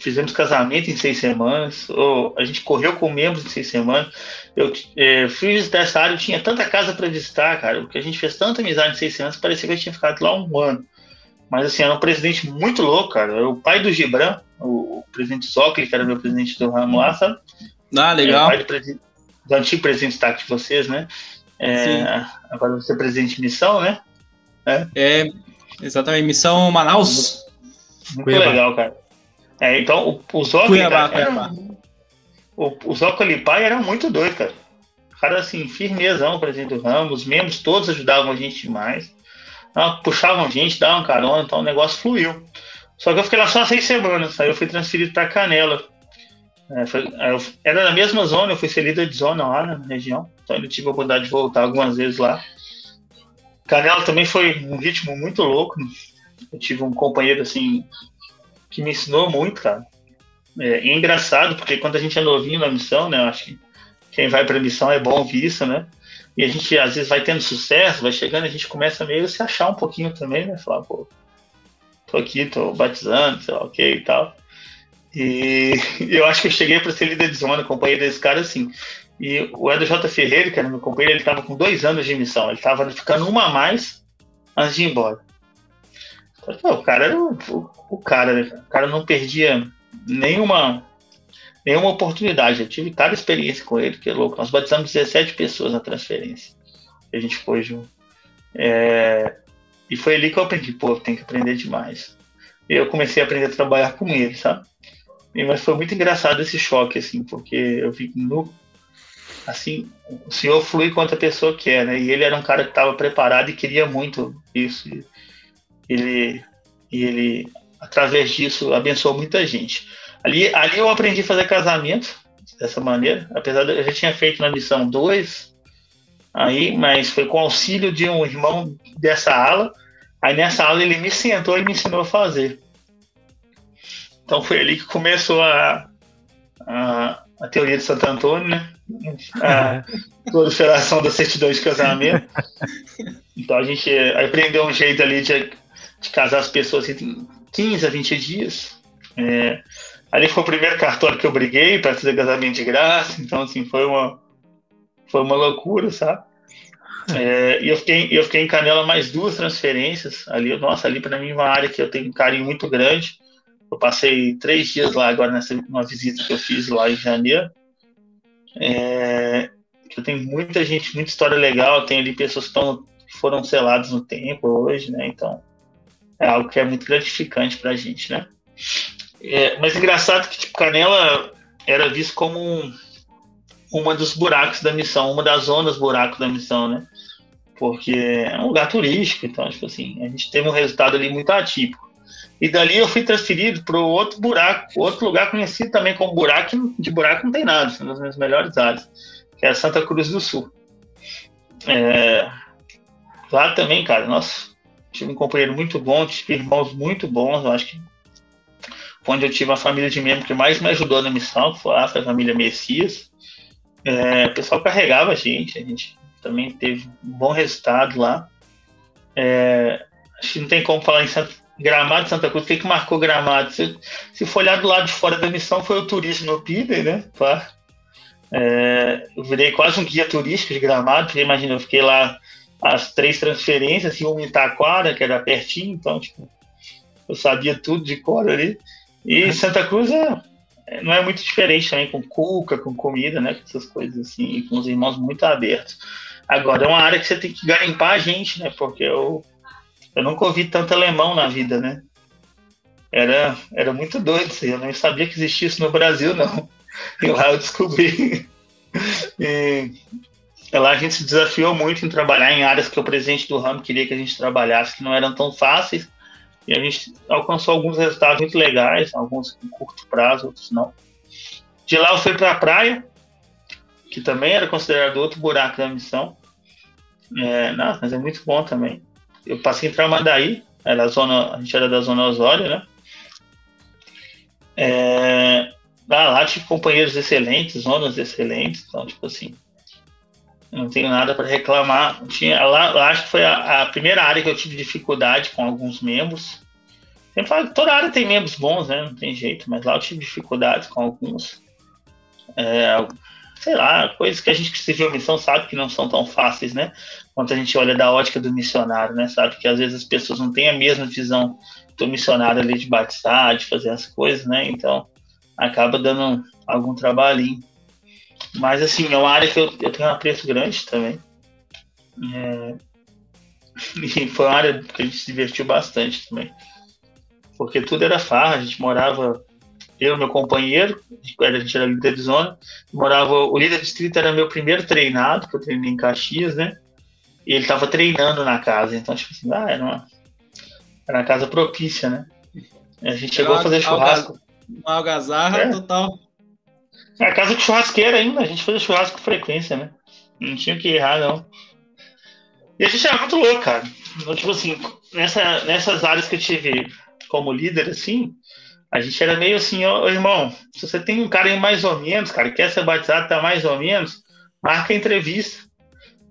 fizemos casamento em seis semanas, ou a gente correu com membros em seis semanas. Eu é, fui visitar essa área, eu tinha tanta casa para visitar, cara, porque a gente fez tanta amizade em seis semanas, parecia que eu tinha ficado lá um ano. Mas assim, era um presidente muito louco, cara. Era o pai do Gibran, o, o presidente Zócoli, que era meu presidente do ramo lá, sabe? Ah, legal. É, o pai do, do antigo presidente tá de vocês, né? É, agora você é presidente de missão, né? É, é exatamente. Missão Manaus. Muito Cuiabá. legal, cara. É, então, o, o Zócoli. Cuiabá, cara, Cuiabá. Era, o, o Zócoli pai era muito doido, cara. Cara, assim, firmezão, presidente do Ramos. Os membros todos ajudavam a gente demais. Puxavam a gente, davam carona, então o negócio fluiu. Só que eu fiquei lá só seis semanas. Aí eu fui transferido para Canela. É, foi, eu, era na mesma zona, eu fui ser líder de zona lá na região. Então eu tive a oportunidade de voltar algumas vezes lá. Canela também foi um ritmo muito louco. Eu tive um companheiro assim que me ensinou muito, cara. É, é engraçado, porque quando a gente é novinho na missão, né? Eu acho que quem vai para missão é bom ouvir isso, né? E a gente às vezes vai tendo sucesso, vai chegando, a gente começa meio a se achar um pouquinho também, né? Falar, pô, tô aqui, tô batizando, sei lá, ok e tal. E eu acho que eu cheguei para ser líder de zona, companheiro desse cara, assim. E o Edo J. Ferreira, que era meu companheiro, ele estava com dois anos de missão. Ele estava ficando uma a mais antes de ir embora. Então, o cara era o, o, o cara, né? O cara não perdia nenhuma, nenhuma oportunidade. Eu tive cada experiência com ele, que é louco. Nós batizamos 17 pessoas na transferência. A gente foi junto. É, e foi ali que eu aprendi, pô, tem que aprender demais. E eu comecei a aprender a trabalhar com ele, sabe? Mas foi muito engraçado esse choque, assim, porque eu vi no, assim, o senhor flui quanto a pessoa quer, né? E ele era um cara que estava preparado e queria muito isso. E ele, e ele, através disso, abençoou muita gente. Ali, ali eu aprendi a fazer casamento dessa maneira, apesar de eu já tinha feito na missão dois, aí, mas foi com auxílio de um irmão dessa ala. Aí nessa aula ele me sentou e me ensinou a fazer. Então foi ali que começou a, a, a teoria de Santo Antônio, né? a proliferação da certidão de casamento. Então a gente aprendeu um jeito ali de, de casar as pessoas em 15 a 20 dias. É, ali foi o primeiro cartório que eu briguei para fazer casamento de graça. Então, assim, foi uma, foi uma loucura, sabe? É, e eu fiquei, eu fiquei em Canela mais duas transferências ali. Nossa, ali para mim é uma área que eu tenho um carinho muito grande. Eu passei três dias lá agora nessa uma visita que eu fiz lá em janeiro. É, eu tenho muita gente, muita história legal. Tem ali pessoas que, estão, que foram seladas no tempo hoje, né? Então é algo que é muito gratificante para a gente, né? É, mas engraçado que tipo, Canela era visto como um, uma dos buracos da missão, uma das zonas buracos da missão, né? Porque é um lugar turístico, então, tipo assim, a gente teve um resultado ali muito atípico. E dali eu fui transferido para outro buraco, outro lugar conhecido também como buraco, de buraco não tem nada, uma das minhas melhores áreas, que é Santa Cruz do Sul. É, lá também, cara, nossa, tive um companheiro muito bom, tive irmãos muito bons, eu acho que foi onde eu tive a família de membro que mais me ajudou na missão, foi lá, foi a família Messias. É, o pessoal carregava a gente, a gente também teve um bom resultado lá. É, acho que não tem como falar em Santa, Gramado Santa Cruz, o que, que marcou Gramado? Se, se for olhar do lado de fora da missão, foi o turismo no PIB, né? Tá? É, eu virei quase um guia turístico de Gramado, porque imagina, eu fiquei lá as três transferências, e uma em Itaquara, que era pertinho, então, tipo, eu sabia tudo de cor ali. E Santa Cruz é, não é muito diferente também com cuca, com comida, né? Com essas coisas assim, com os irmãos muito abertos. Agora, é uma área que você tem que garimpar a gente, né? Porque eu, eu nunca ouvi tanto alemão na vida, né? Era, era muito doido isso Eu não sabia que existia isso no Brasil, não. E lá eu descobri. E, lá a gente se desafiou muito em trabalhar em áreas que o presidente do ramo queria que a gente trabalhasse, que não eram tão fáceis. E a gente alcançou alguns resultados muito legais, alguns em curto prazo, outros não. De lá eu fui para a praia, que também era considerado outro buraco da missão. É, não, mas é muito bom também. Eu passei em Tramandaí, era a, zona, a gente era da Zona Osório, né? É, lá, lá tive companheiros excelentes, zonas excelentes, então, tipo assim, não tenho nada para reclamar. Tinha, lá, lá, acho que foi a, a, primeira área que eu tive dificuldade com alguns membros. Sempre falo toda área tem membros bons, né? Não tem jeito, mas lá eu tive dificuldades com alguns. É, sei lá, coisas que a gente que se viu missão sabe que não são tão fáceis, né? Quanto a gente olha da ótica do missionário, né? Sabe que às vezes as pessoas não têm a mesma visão do missionário ali de batizar, de fazer as coisas, né? Então acaba dando algum trabalhinho. Mas, assim, é uma área que eu, eu tenho um apreço grande também. É... E foi uma área que a gente se divertiu bastante também. Porque tudo era farra, a gente morava, eu meu companheiro, a gente era líder de zona, morava, o líder de distrito era meu primeiro treinado, que eu treinei em Caxias, né? E ele estava treinando na casa, então, tipo assim, ah, era uma, era uma casa propícia, né? A gente chegou a fazer churrasco. Uma algazarra é. total. É a casa de churrasqueira ainda, a gente fazia churrasco com frequência, né? Não tinha que errar, não. E a gente era muito louco, cara. Então, tipo assim, nessa, nessas áreas que eu tive como líder, assim, a gente era meio assim, ó, irmão, se você tem um cara aí mais ou menos, cara, quer ser batizado, tá mais ou menos, marca a entrevista.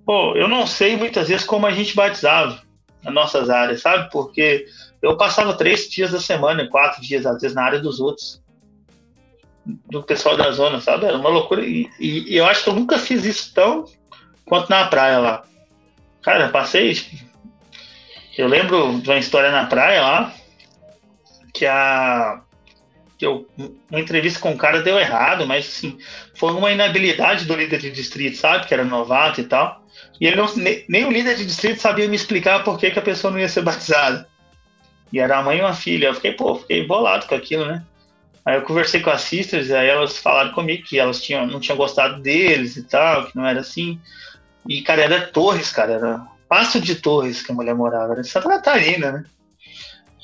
Pô, eu não sei muitas vezes como a gente batizava nas nossas áreas, sabe? Porque eu passava três dias da semana, quatro dias, às vezes, na área dos outros do pessoal da zona, sabe? Era uma loucura. E, e, e, eu acho que eu nunca fiz isso tão quanto na praia lá. Cara, passei. Eu lembro de uma história na praia lá, que a. Que eu, uma entrevista com o cara deu errado, mas assim, foi uma inabilidade do líder de distrito, sabe? Que era novato e tal. E ele não, nem, nem o líder de distrito sabia me explicar por que, que a pessoa não ia ser batizada. E era a mãe e uma filha. Eu fiquei, pô, fiquei bolado com aquilo, né? Aí eu conversei com as sisters, aí elas falaram comigo que elas tinham, não tinham gostado deles e tal, que não era assim. E, cara, era Torres, cara, era Passo de Torres que a mulher morava, era Santa Catarina, né?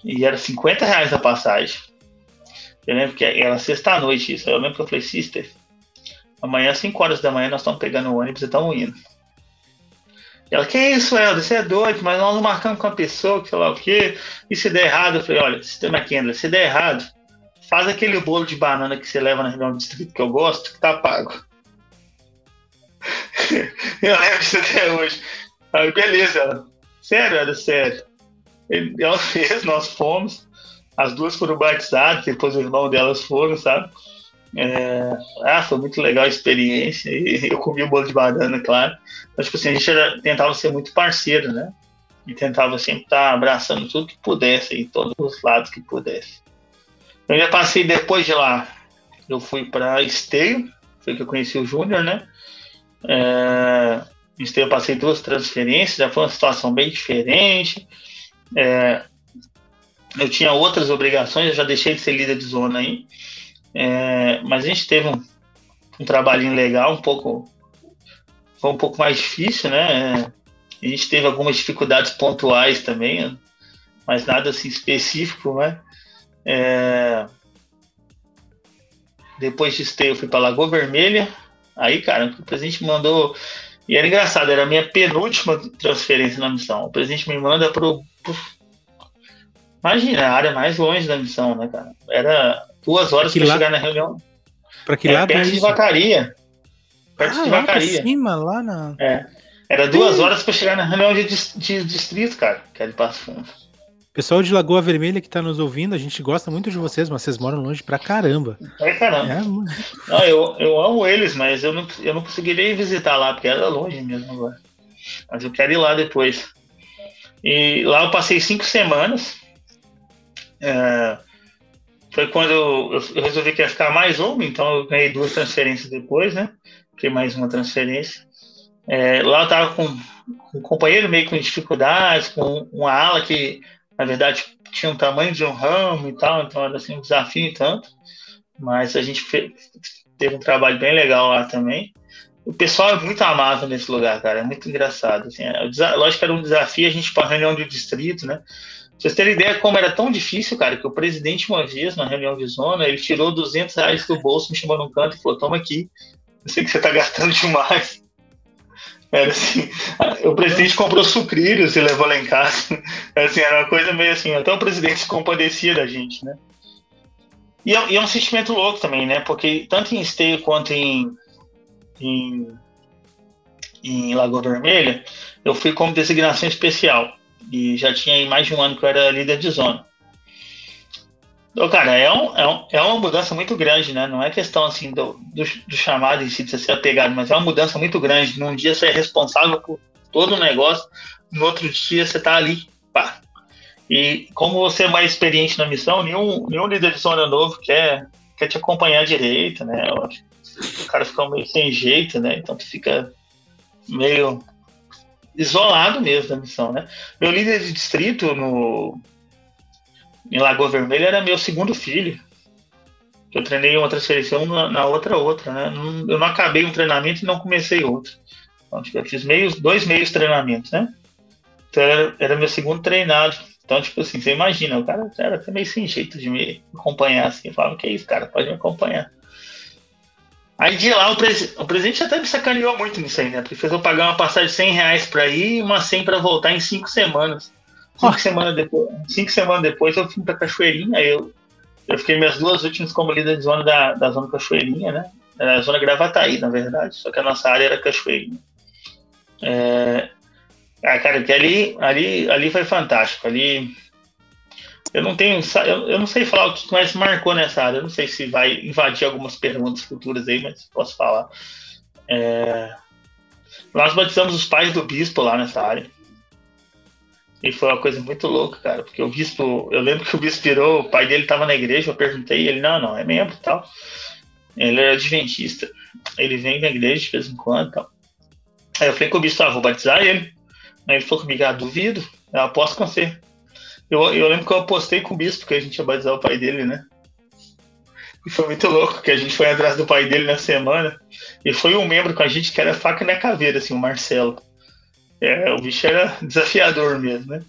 E era 50 reais a passagem. Eu lembro que era sexta-noite isso. Eu lembro que eu falei, sister, amanhã às 5 horas da manhã nós estamos pegando o ônibus e estamos indo. Ela, que isso, Helder, você é doido, mas nós não marcamos com a pessoa, que sei lá o quê. E se der errado, eu falei, olha, sistema Kendall, se der errado, Faz aquele bolo de banana que você leva na reunião do distrito que eu gosto, que tá pago. eu lembro disso até hoje. Aí, beleza, ela. Sério, era sério. Ela fez, nós fomos. As duas foram batizadas, depois o irmão delas foram, sabe? É, ah, foi muito legal a experiência. E eu comi o bolo de banana, claro. Mas, tipo assim, a gente era, tentava ser muito parceiro, né? E tentava sempre estar abraçando tudo que pudesse, em todos os lados que pudesse. Eu já passei depois de lá. Eu fui para Esteio, foi que eu conheci o Júnior, né? É, Esteio eu passei duas transferências, já foi uma situação bem diferente. É, eu tinha outras obrigações, eu já deixei de ser líder de zona aí. É, mas a gente teve um, um trabalhinho legal, um pouco. Foi um pouco mais difícil, né? A gente teve algumas dificuldades pontuais também, mas nada assim específico, né? É... Depois de Esteio, eu fui para Lagoa Vermelha. Aí, cara, o presidente mandou. E era engraçado, era a minha penúltima transferência na missão. O presidente me manda pro. pro... Imagina, a área mais longe da missão, né, cara? Era duas horas para chegar na reunião. Para que é, lado? Perto é de Vacaria. Perto ah, de Vacaria. Lá cima, lá na. É. Era duas horas para chegar na reunião de, de, distrito, cara, que é de Passo Fundo. Pessoal de Lagoa Vermelha que tá nos ouvindo, a gente gosta muito de vocês, mas vocês moram longe pra caramba. É caramba. É. Não, eu, eu amo eles, mas eu não, eu não conseguiria ir visitar lá, porque era longe mesmo agora. Mas eu quero ir lá depois. E lá eu passei cinco semanas. É, foi quando eu, resolvi que ia ficar mais uma, então eu ganhei duas transferências depois, né? Fiquei mais uma transferência. É, lá eu tava com, um companheiro meio com dificuldades, com uma ala que, na verdade, tinha um tamanho de um ramo e tal, então era assim, um desafio e tanto. Mas a gente fez, teve um trabalho bem legal lá também. O pessoal é muito amável nesse lugar, cara. É muito engraçado. Assim, é, lógico que era um desafio a gente para reunião de distrito, né? Vocês terem ideia como era tão difícil, cara, que o presidente, uma vez, na reunião de zona, ele tirou 200 reais do bolso, me chamou num canto e falou: toma aqui, eu sei que você tá gastando demais. Era assim, o presidente comprou sucrilhos e levou lá em casa. Era, assim, era uma coisa meio assim, até o presidente se compadecia da gente, né? E é, e é um sentimento louco também, né? Porque tanto em Esteio quanto em, em, em Lagoa Vermelha, eu fui como designação especial. E já tinha mais de um ano que eu era líder de zona. Então, cara, é, um, é, um, é uma mudança muito grande, né? Não é questão assim do, do, do, chamado em si de ser apegado, mas é uma mudança muito grande. Num dia você é responsável por todo o negócio, no outro dia você tá ali, pá. E como você é mais experiente na missão, nenhum, nenhum líder de zona novo quer, quer te acompanhar direito, né? O cara fica meio sem jeito, né? Então tu fica meio isolado mesmo da missão, né? Meu líder de distrito no em Lagoa Vermelha era meu segundo filho. Eu treinei uma transferência uma na outra outra, né? Eu não acabei um treinamento e não comecei outro. Então, tipo, eu fiz meios, dois meios treinamentos, né? Então era, era, meu segundo treinado. Então, tipo assim, você imagina, o cara era até meio sem jeito de me acompanhar, assim. Eu falava, que isso, cara, pode me acompanhar. Aí de lá o, pres o presidente até me sacaneou muito nisso aí, né? Porque fez eu pagar uma passagem de 100 reais pra ir e uma 100 pra voltar em cinco semanas. Cinco, semanas depois, cinco semanas depois eu fui pra Cachoeirinha, eu, eu fiquei minhas duas últimas como líder de zona da, da zona Cachoeirinha, né? Era a zona Gravataí, na verdade, só que a nossa área era Cachoeirinha. É, ah, cara, que ali, ali, ali foi fantástico. Ali eu não tenho, eu, não sei falar o que mais marcou nessa área. Eu não sei se vai invadir algumas perguntas futuras aí, mas posso falar. É, nós batizamos os pais do bispo lá nessa área. E foi uma coisa muito louca, cara, porque o bispo, eu lembro que o bispo virou, o pai dele estava na igreja, eu perguntei, ele, não, não, é membro e tal. Ele é adventista. Ele vem na igreja de vez em quando e tal. Aí eu falei com o bispo, ah, vou batizar ele. Aí ele falou comigo, ah, duvido, eu aposto com você. Eu, eu lembro que eu apostei com o bispo que a gente ia batizar o pai dele, né? E foi muito louco, que a gente foi atrás do pai dele na semana. E foi um membro com a gente que era faca na caveira, assim, o Marcelo. É, o bicho era desafiador mesmo, né?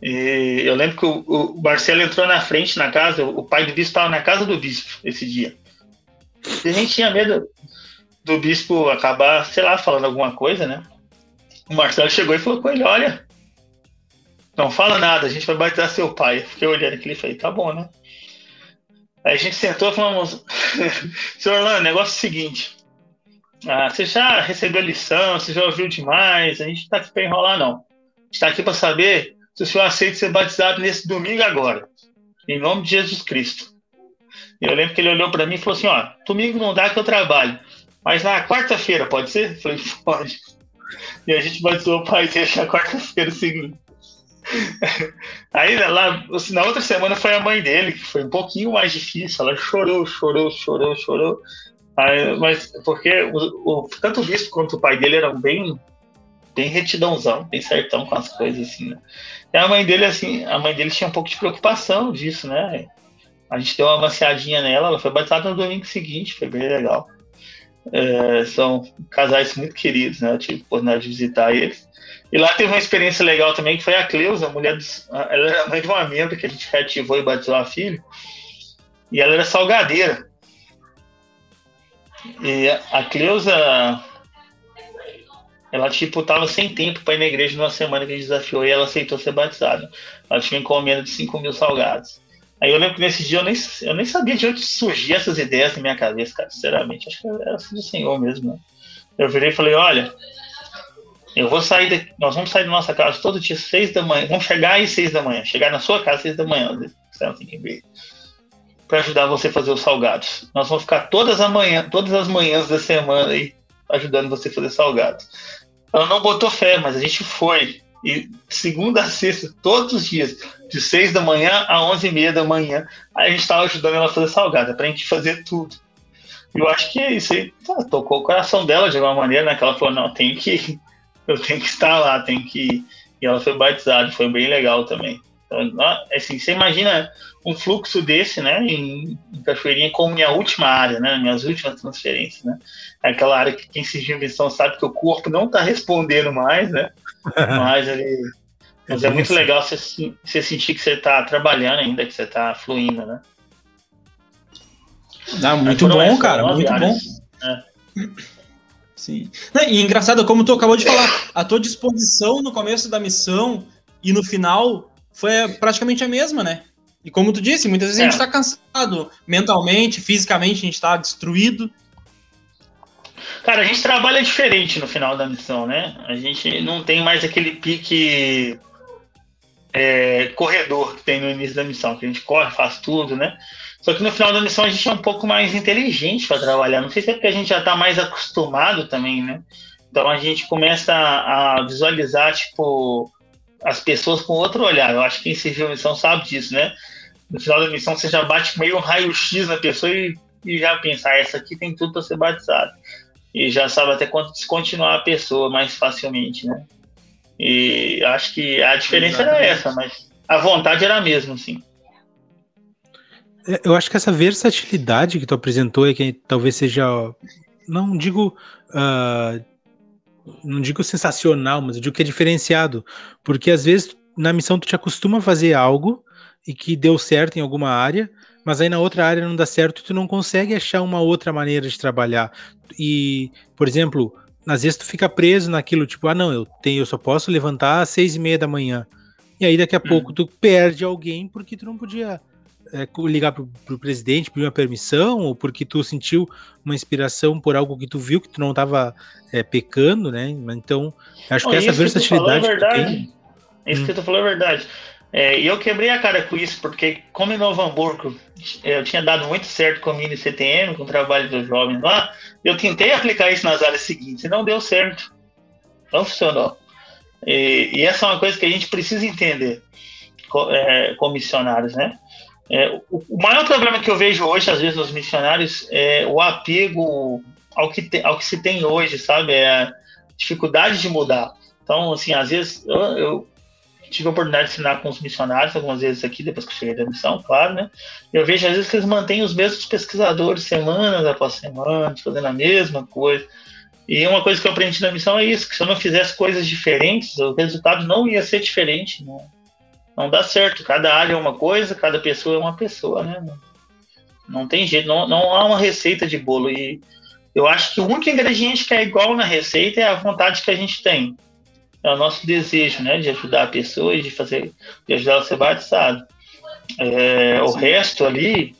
E eu lembro que o, o Marcelo entrou na frente na casa, o pai do bispo estava na casa do bispo esse dia. E a gente tinha medo do bispo acabar, sei lá, falando alguma coisa, né? O Marcelo chegou e falou com ele: Olha, não fala nada, a gente vai batizar seu pai. Fiquei olhando aquilo e falei: Tá bom, né? Aí a gente sentou e falamos: Senhor Orlando, o negócio é o seguinte. Ah, você já recebeu a lição, você já ouviu demais, a gente está aqui para enrolar, não. A está aqui para saber se o senhor aceita ser batizado nesse domingo agora, em nome de Jesus Cristo. Eu lembro que ele olhou para mim e falou assim: ó, domingo não dá que eu trabalho, mas na quarta-feira pode ser? Eu falei: pode. E a gente batizou o pai dele na quarta-feira seguinte. Aí lá, na outra semana foi a mãe dele, que foi um pouquinho mais difícil. Ela chorou, chorou, chorou, chorou. Aí, mas porque o, o, tanto o bispo quanto o pai dele eram bem, bem retidãozão, bem certão com as coisas, assim, né? E a mãe dele, assim, a mãe dele tinha um pouco de preocupação disso, né? A gente deu uma amaciadinha nela, ela foi batizada no domingo seguinte, foi bem legal. É, são casais muito queridos, né? Eu tive a oportunidade de visitar eles. E lá teve uma experiência legal também, que foi a Cleusa, a mulher, dos, ela era mãe de uma membro que a gente reativou e batizou a filha. E ela era salgadeira. E a Cleusa, ela, tipo, tava sem tempo para ir na igreja numa semana que a gente desafiou e ela aceitou ser batizada. Ela tinha encomenda de 5 mil salgados. Aí eu lembro que nesse dia eu nem, eu nem sabia de onde surgiam essas ideias na minha cabeça, cara, sinceramente. Acho que era assim do Senhor mesmo, né? Eu virei e falei, olha, eu vou sair daqui, nós vamos sair da nossa casa todo dia, seis da manhã, vamos chegar aí seis da manhã, chegar na sua casa seis da manhã, tem que ver para ajudar você a fazer os salgados. Nós vamos ficar todas, a manhã, todas as manhãs da semana aí ajudando você a fazer salgados. Ela não botou fé, mas a gente foi. E segunda a sexta, todos os dias, de seis da manhã a onze e meia da manhã, a gente estava ajudando ela a fazer salgada, para a gente fazer tudo. Eu acho que isso aí tocou o coração dela de alguma maneira, né? Que ela falou, não, tem que. Eu tenho que estar lá, tem que. E ela foi batizada, foi bem legal também. Então, assim, você imagina um fluxo desse, né, em, em Cachoeirinha como minha última área, né, minhas últimas transferências, né, aquela área que quem se em missão sabe que o corpo não está respondendo mais, né, mas ele, mas é muito legal você, você sentir que você está trabalhando ainda, que você está fluindo, né. Ah, muito bom, cara, muito áreas, bom. É. Sim. E engraçado, como tu acabou de falar, a tua disposição no começo da missão e no final foi praticamente a mesma, né? E como tu disse, muitas vezes é. a gente é. tá cansado mentalmente, fisicamente, a gente tá destruído. Cara, a gente trabalha diferente no final da missão, né? A gente não tem mais aquele pique é, corredor que tem no início da missão, que a gente corre, faz tudo, né? Só que no final da missão a gente é um pouco mais inteligente para trabalhar. Não sei se é porque a gente já está mais acostumado também, né? Então a gente começa a, a visualizar, tipo, as pessoas com outro olhar. Eu acho que quem serviu a missão sabe disso, né? No final da missão você já bate meio um raio-x na pessoa e, e já pensa, ah, essa aqui tem tudo para ser batizada. E já sabe até quanto descontinuar a pessoa mais facilmente, né? E acho que a diferença Exatamente. era essa, mas a vontade era a mesma, sim. Eu acho que essa versatilidade que tu apresentou é que talvez seja, não digo uh, não digo sensacional, mas eu digo que é diferenciado, porque às vezes na missão tu te acostuma a fazer algo e que deu certo em alguma área, mas aí na outra área não dá certo, tu não consegue achar uma outra maneira de trabalhar. E, por exemplo, às vezes tu fica preso naquilo, tipo, ah não, eu tenho, eu só posso levantar às seis e meia da manhã. E aí daqui a hum. pouco tu perde alguém porque tu não podia é, ligar pro, pro presidente, pedir uma permissão, ou porque tu sentiu uma inspiração por algo que tu viu que tu não estava é, pecando, né? Então, acho que essa versatilidade. Que é verdade. Isso hum. que tu falou é verdade. É, e eu quebrei a cara com isso, porque como em Novo Hamburgo eu tinha dado muito certo com a Mini CTM, com o trabalho dos jovens lá, eu tentei aplicar isso nas áreas seguintes e não deu certo. Não funcionou. E, e essa é uma coisa que a gente precisa entender, é, como missionários, né? É, o, o, maior problema que eu vejo hoje, às vezes, nos missionários, é o apego ao que, te, ao que se tem hoje, sabe? É a dificuldade de mudar. Então, assim, às vezes, eu, eu tive a oportunidade de ensinar com os missionários, algumas vezes aqui, depois que eu cheguei da missão, claro, né? Eu vejo, às vezes, que eles mantêm os mesmos pesquisadores semanas após semanas, fazendo a mesma coisa. E uma coisa que eu aprendi na missão é isso, que se eu não fizesse coisas diferentes, o resultado não ia ser diferente, né? Não dá certo. Cada área é uma coisa, cada pessoa é uma pessoa, né? Não tem jeito, não, não há uma receita de bolo. E eu acho que o único ingrediente que é igual na receita é a vontade que a gente tem. É o nosso desejo, né? De ajudar a pessoa e de fazer, de ajudar ela a ser batizado. É, o resto ali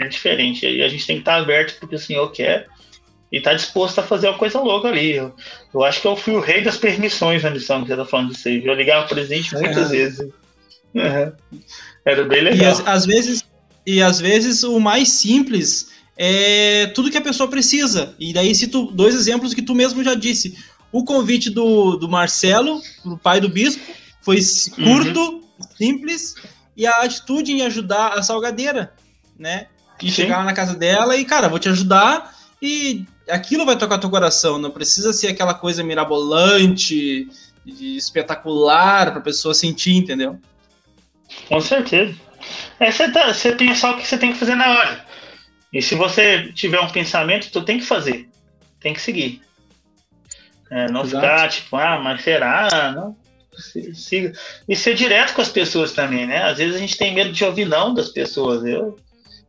é diferente. E a gente tem que estar aberto porque o Senhor quer e está disposto a fazer uma coisa louca ali. Eu, eu, acho que eu fui o rei das permissões na missão que você está falando disso aí. Eu ligava o presidente muitas é. vezes. Uhum. Era bem legal. E às vezes, e às vezes o mais simples é tudo que a pessoa precisa. E daí cito dois exemplos que tu mesmo já disse. O convite do, do Marcelo, o pai do bispo, foi curto, uhum. simples, e a atitude em ajudar a salgadeira, né? E Sim. chegar na casa dela e, cara, vou te ajudar e aquilo vai tocar teu coração. Não precisa ser aquela coisa mirabolante, espetacular pra pessoa sentir, entendeu? Com certeza. É você, tá, você pensar o que você tem que fazer na hora. E se você tiver um pensamento, tu tem que fazer. Tem que seguir. É, não Exato. ficar tipo, ah, mas será? Não. Siga. E ser direto com as pessoas também, né? Às vezes a gente tem medo de ouvir não das pessoas. Eu,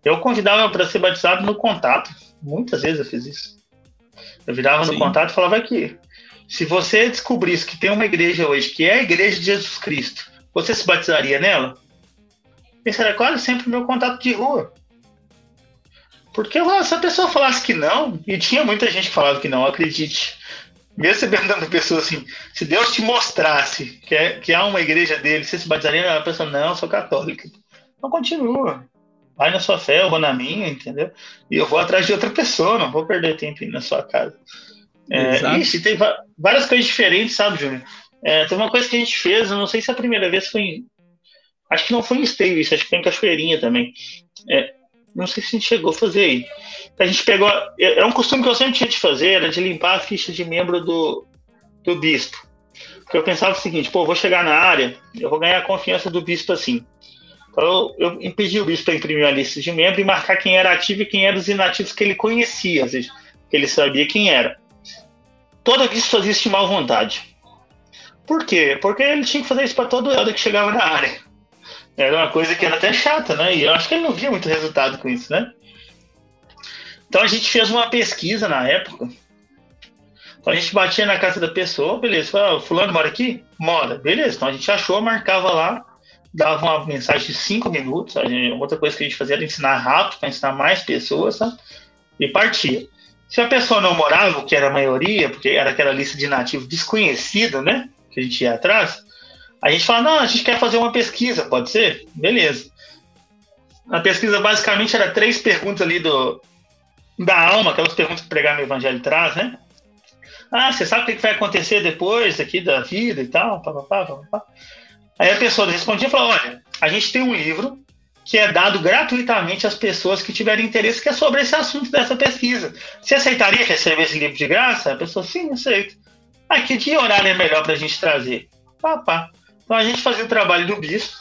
eu convidava para ser batizado no contato. Muitas vezes eu fiz isso. Eu virava Sim. no contato e falava aqui. Se você descobrisse que tem uma igreja hoje que é a igreja de Jesus Cristo, você se batizaria nela? Esse era quase sempre o meu contato de rua. Porque se a pessoa falasse que não, e tinha muita gente que falava que não, acredite. Mesmo você perguntando pessoa assim, se Deus te mostrasse que, é, que há uma igreja dele, você se batizaria? A pessoa, não, eu sou católica. Então continua. Vai na sua fé, eu vou na minha, entendeu? E eu vou atrás de outra pessoa, não vou perder tempo na sua casa. É, ixi, tem várias coisas diferentes, sabe, Júnior? É, teve uma coisa que a gente fez, eu não sei se a primeira vez foi em, Acho que não foi em Esteio isso, acho que foi em Cachoeirinha também. É, não sei se a gente chegou a fazer aí. A gente pegou. É, é um costume que eu sempre tinha de fazer, era de limpar a ficha de membro do, do bispo. Porque eu pensava o seguinte, pô, vou chegar na área, eu vou ganhar a confiança do bispo assim. Então eu, eu impedi o bispo para imprimir a lista de membros e marcar quem era ativo e quem eram os inativos que ele conhecia, ou seja, que ele sabia quem era. Toda bispo fazia isso de mal vontade. Por quê? Porque ele tinha que fazer isso para todo elder que chegava na área. Era uma coisa que era até chata, né? E eu acho que ele não via muito resultado com isso, né? Então a gente fez uma pesquisa na época. Então a gente batia na casa da pessoa, beleza. Falava, fulano mora aqui? Mora. Beleza. Então a gente achou, marcava lá, dava uma mensagem de cinco minutos. Gente, outra coisa que a gente fazia era ensinar rápido, para ensinar mais pessoas, tá? E partia. Se a pessoa não morava, o que era a maioria, porque era aquela lista de nativos desconhecido, né? Que a gente ia atrás, a gente fala, não, a gente quer fazer uma pesquisa, pode ser? Beleza. A pesquisa basicamente era três perguntas ali do, da alma, aquelas perguntas que pregar no Evangelho traz, né? Ah, você sabe o que vai acontecer depois aqui da vida e tal? Pá, pá, pá, pá. Aí a pessoa respondia e falou: olha, a gente tem um livro que é dado gratuitamente às pessoas que tiverem interesse, que é sobre esse assunto dessa pesquisa. Você aceitaria receber esse livro de graça? A pessoa, sim, aceito. Ah, que horário é melhor para a gente trazer? Pá, pá. Então a gente fazia o trabalho do bispo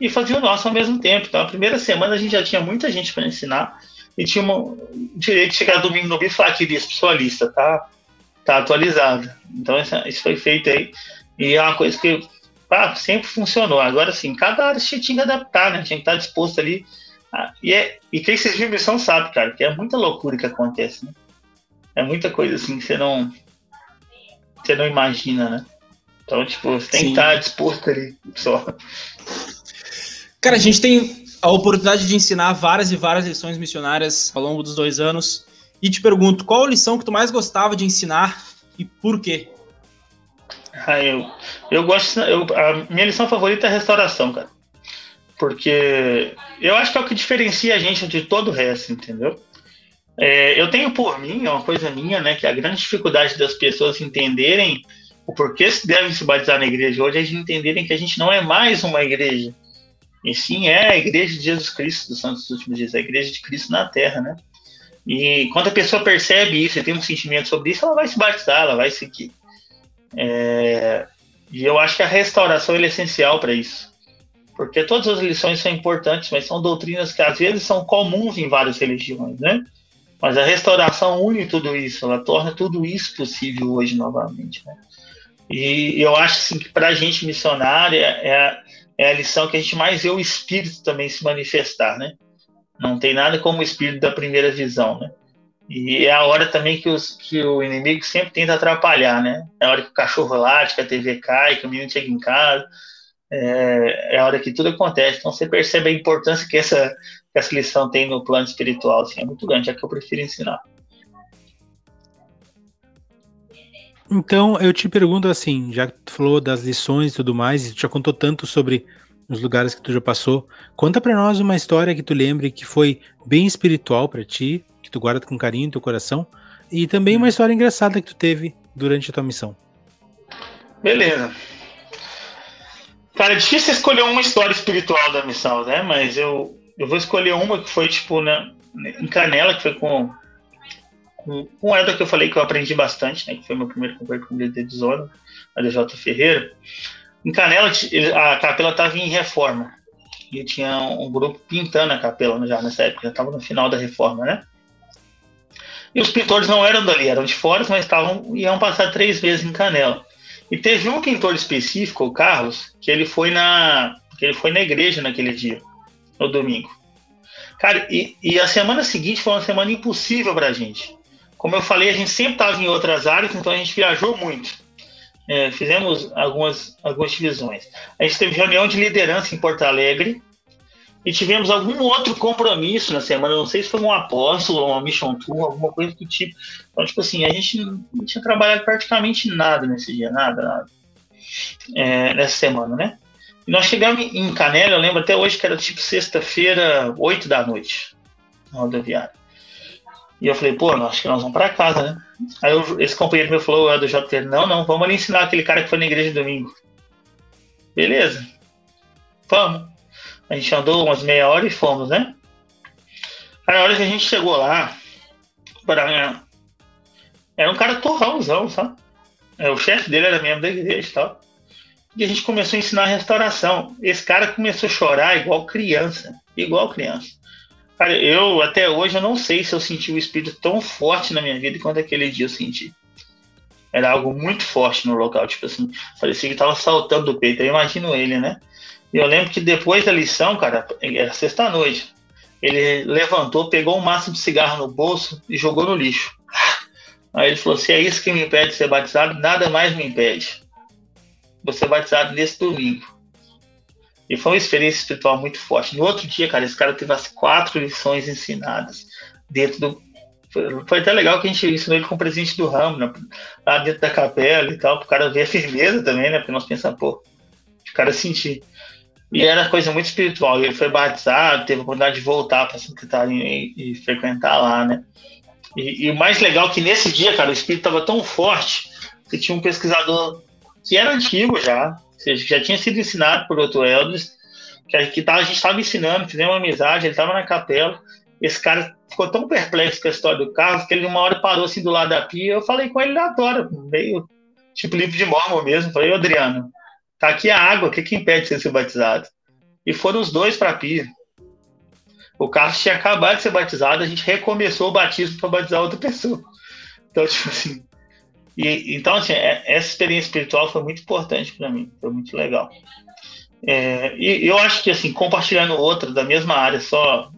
e fazia o nosso ao mesmo tempo. Então a primeira semana a gente já tinha muita gente para ensinar e tinha direito de chegar domingo no bispo e falar que bispo, sua lista tá, tá atualizada. Então isso foi feito aí e é uma coisa que ah, sempre funcionou. Agora sim, cada área tinha que adaptar, né? Tinha que estar disposto ali. Ah, e, é, e quem serviu missão sabe, cara, que é muita loucura que acontece, né? É muita coisa assim que você não, você não imagina, né? Então, tipo, você tem Sim. que estar disposto ali só. Cara, a gente tem a oportunidade de ensinar várias e várias lições missionárias ao longo dos dois anos. E te pergunto, qual a lição que tu mais gostava de ensinar e por quê? Ah, eu, eu gosto. Eu, a minha lição favorita é a restauração, cara. Porque eu acho que é o que diferencia a gente de todo o resto, entendeu? É, eu tenho por mim, é uma coisa minha, né, que a grande dificuldade das pessoas entenderem o porquê se devem se batizar na igreja hoje é de entenderem que a gente não é mais uma igreja, e sim é a igreja de Jesus Cristo dos Santos dos Últimos Dias, a igreja de Cristo na Terra, né? E quando a pessoa percebe isso e tem um sentimento sobre isso, ela vai se batizar, ela vai seguir. É... E eu acho que a restauração é essencial para isso. Porque todas as lições são importantes, mas são doutrinas que às vezes são comuns em várias religiões, né? Mas a restauração une tudo isso, ela torna tudo isso possível hoje novamente, né? E eu acho assim, que para a gente missionária é a, é a lição que a gente mais vê o espírito também se manifestar, né? Não tem nada como o espírito da primeira visão, né? E é a hora também que, os, que o inimigo sempre tenta atrapalhar, né? É a hora que o cachorro late, que a TV cai, que o menino chega em casa. É, é a hora que tudo acontece. Então você percebe a importância que essa, que essa lição tem no plano espiritual. Assim, é muito grande, é que eu prefiro ensinar. Então, eu te pergunto assim, já que tu falou das lições e tudo mais, e tu já contou tanto sobre os lugares que tu já passou, conta para nós uma história que tu lembre que foi bem espiritual para ti, que tu guarda com carinho no teu coração, e também uma história engraçada que tu teve durante a tua missão. Beleza. Cara, é difícil escolher uma história espiritual da missão, né? Mas eu, eu vou escolher uma que foi, tipo, na, em Canela, que foi com com, com o que eu falei que eu aprendi bastante, né, que foi meu primeiro companheiro com líder de zona, a DJ Ferreira. Em Canela, a capela estava em reforma. E tinha um grupo pintando a capela já nessa época, já estava no final da reforma, né? E os pintores não eram dali, eram de fora, mas estavam, iam passar três vezes em Canela. E teve um pintor específico, o Carlos, que ele foi na, que ele foi na igreja naquele dia, no domingo. Cara, e, e a semana seguinte foi uma semana impossível para a gente. Como eu falei, a gente sempre estava em outras áreas, então a gente viajou muito. É, fizemos algumas, algumas divisões. A gente teve reunião de liderança em Porto Alegre e tivemos algum outro compromisso na semana. Não sei se foi um apóstolo uma mission tour, alguma coisa do tipo. Então, tipo assim, a gente não tinha trabalhado praticamente nada nesse dia, nada, nada. É, nessa semana, né? Nós chegamos em Canela, eu lembro até hoje que era tipo sexta-feira, 8 da noite, na rodoviária. E eu falei, pô, acho que nós vamos para casa, né? Aí eu, esse companheiro meu falou, é do JT, não, não, vamos ali ensinar aquele cara que foi na igreja domingo. Beleza, vamos. A gente andou umas meia hora e fomos, né? Aí a hora que a gente chegou lá, para era um cara torrãozão, sabe? É, o chefe dele era membro da igreja e tal. E a gente começou a ensinar restauração. Esse cara começou a chorar igual criança. Igual criança. Cara, eu até hoje eu não sei se eu senti o espírito tão forte na minha vida quanto aquele dia eu senti. Era algo muito forte no local, tipo assim, parecia que tava saltando do peito. Eu imagino ele, né? E eu lembro que depois da lição, cara, era sexta-noite. Ele levantou, pegou um maço de cigarro no bolso e jogou no lixo. Aí ele falou: se é isso que me impede de ser batizado, nada mais me impede. Vou ser batizado nesse domingo. E foi uma experiência espiritual muito forte. No outro dia, cara, esse cara teve as quatro lições ensinadas dentro do. Foi, até legal que a gente ensinou ele com o presidente do ramo, né? lá dentro da capela e tal, para o cara ver a firmeza também, né? Porque nós pensamos, pô, o cara sentir. E era coisa muito espiritual. Ele foi batizado, teve a oportunidade de voltar para Santa Catarina e, e, frequentar lá, né? E, e, o mais legal é que nesse dia, cara, o espírito estava tão forte que tinha um pesquisador que era antigo já, seja, já tinha sido ensinado por outro Elders, que, a gente estava ensinando, fizemos uma amizade, ele estava na capela. Esse cara ficou tão perplexo com a história do carro que ele uma hora parou assim do lado da pia. Eu falei com ele na hora, meio tipo livro de mormon mesmo. Falei, Adriano, tá aqui a água, o que, que impede de você ser batizado? E foram os dois para a pia. O Carlos tinha acabado de ser batizado, a gente recomeçou o batismo para batizar outra pessoa. Então, tipo assim. E, então, assim, é, essa experiência espiritual foi muito importante para mim, foi muito legal. É, e eu acho que, assim, compartilhando outra da mesma área, só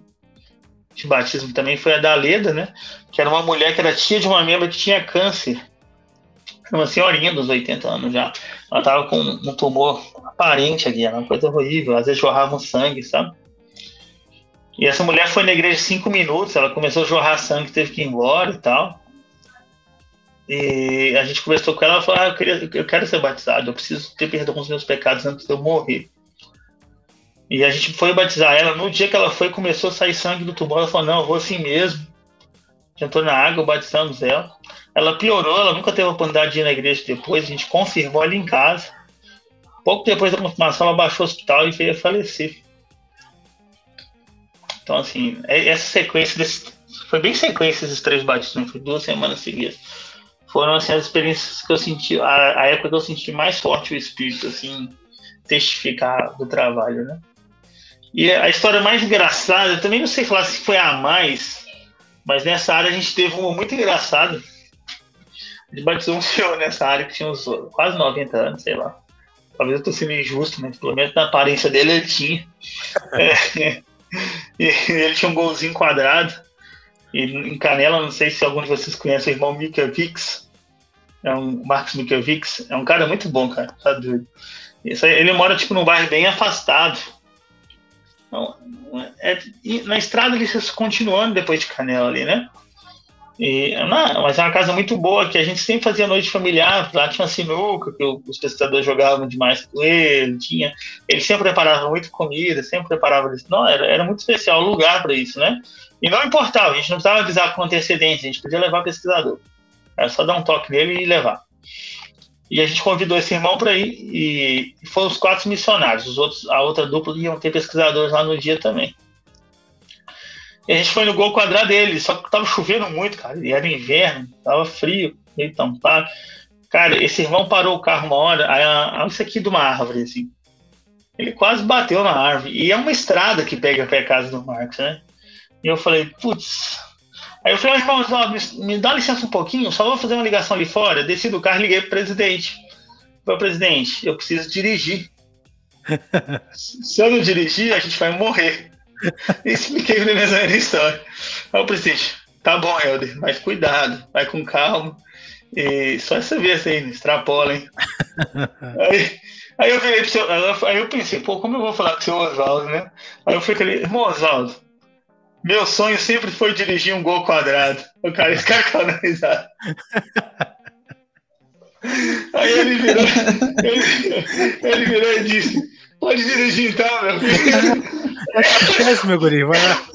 de batismo também, foi a da Leda, né? Que era uma mulher que era tia de uma membra que tinha câncer. Uma senhorinha dos 80 anos já. Ela tava com um tumor aparente aqui, era uma coisa horrível. Às vezes jorrava um sangue, sabe? E essa mulher foi na igreja cinco minutos, ela começou a jorrar sangue, teve que ir embora e tal. E a gente conversou com ela, ela falou: ah, eu, queria, eu quero ser batizado, eu preciso ter perdão com os meus pecados antes de eu morrer. E a gente foi batizar ela. No dia que ela foi, começou a sair sangue do tumor. Ela falou: Não, eu vou assim mesmo. Entrou na água, batizamos ela. Ela piorou, ela nunca teve a oportunidade de ir na igreja depois. A gente confirmou ali em casa. Pouco depois da confirmação, ela baixou o hospital e veio a falecer. Então, assim, é, essa sequência desse, foi bem sequência esses três batismos, foi duas semanas seguidas. Foram assim, as experiências que eu senti, a, a, época que eu senti mais forte o espírito, assim, testificar do trabalho, né? E a história mais engraçada, também não sei falar se foi a mais, mas nessa área a gente teve uma muito engraçada. A gente batizou um senhor nessa área que tinha uns quase 90 anos, sei lá. Talvez eu tô sendo injusto, mas pelo menos na aparência dele ele tinha. É, ele tinha um golzinho quadrado. E em Canela, não sei se algum de vocês conhece o irmão Vix. É um Marcos Vix. É um cara muito bom, cara. Tá doido. Ele mora tipo num bairro bem afastado. Então, é, na estrada ele continuando depois de Canela ali, né? E, não, mas é uma casa muito boa, que a gente sempre fazia noite familiar, lá tinha sinuca, que os pesquisadores jogavam demais com ele, tinha, ele sempre preparava muita comida, sempre preparava isso. Não, era, era muito especial o lugar para isso, né? E não importava, a gente não precisava avisar com antecedência, a gente podia levar pesquisador. Era só dar um toque nele e levar. E a gente convidou esse irmão para ir, e foram os quatro missionários, os outros, a outra dupla iam ter pesquisadores lá no dia também. E a gente foi no gol quadrado dele, só que tava chovendo muito, cara. E era inverno, tava frio, meio tampado. Cara, esse irmão parou o carro uma hora, aí, isso aqui de uma árvore, assim. Ele quase bateu na árvore. E é uma estrada que pega até a casa do Marcos, né? E eu falei, putz. Aí eu falei, irmão, me, me dá licença um pouquinho, só vou fazer uma ligação ali fora. Desci do carro e liguei pro presidente. Falei, presidente, eu preciso dirigir. Se eu não dirigir, a gente vai morrer. Expliquei pra ele a história. Aí o presidente, tá bom, Helder, mas cuidado, vai com calma. E só essa vez aí, extrapola, hein? aí, aí eu virei pro seu, aí eu pensei, pô, como eu vou falar com o seu Oswaldo, né? Aí eu falei, irmão Oswaldo, meu sonho sempre foi dirigir um gol quadrado. O cara, esse cara risada. Aí ele virou, ele, ele virou e disse, pode dirigir então, meu filho. Esquece, meu guri, vai lá.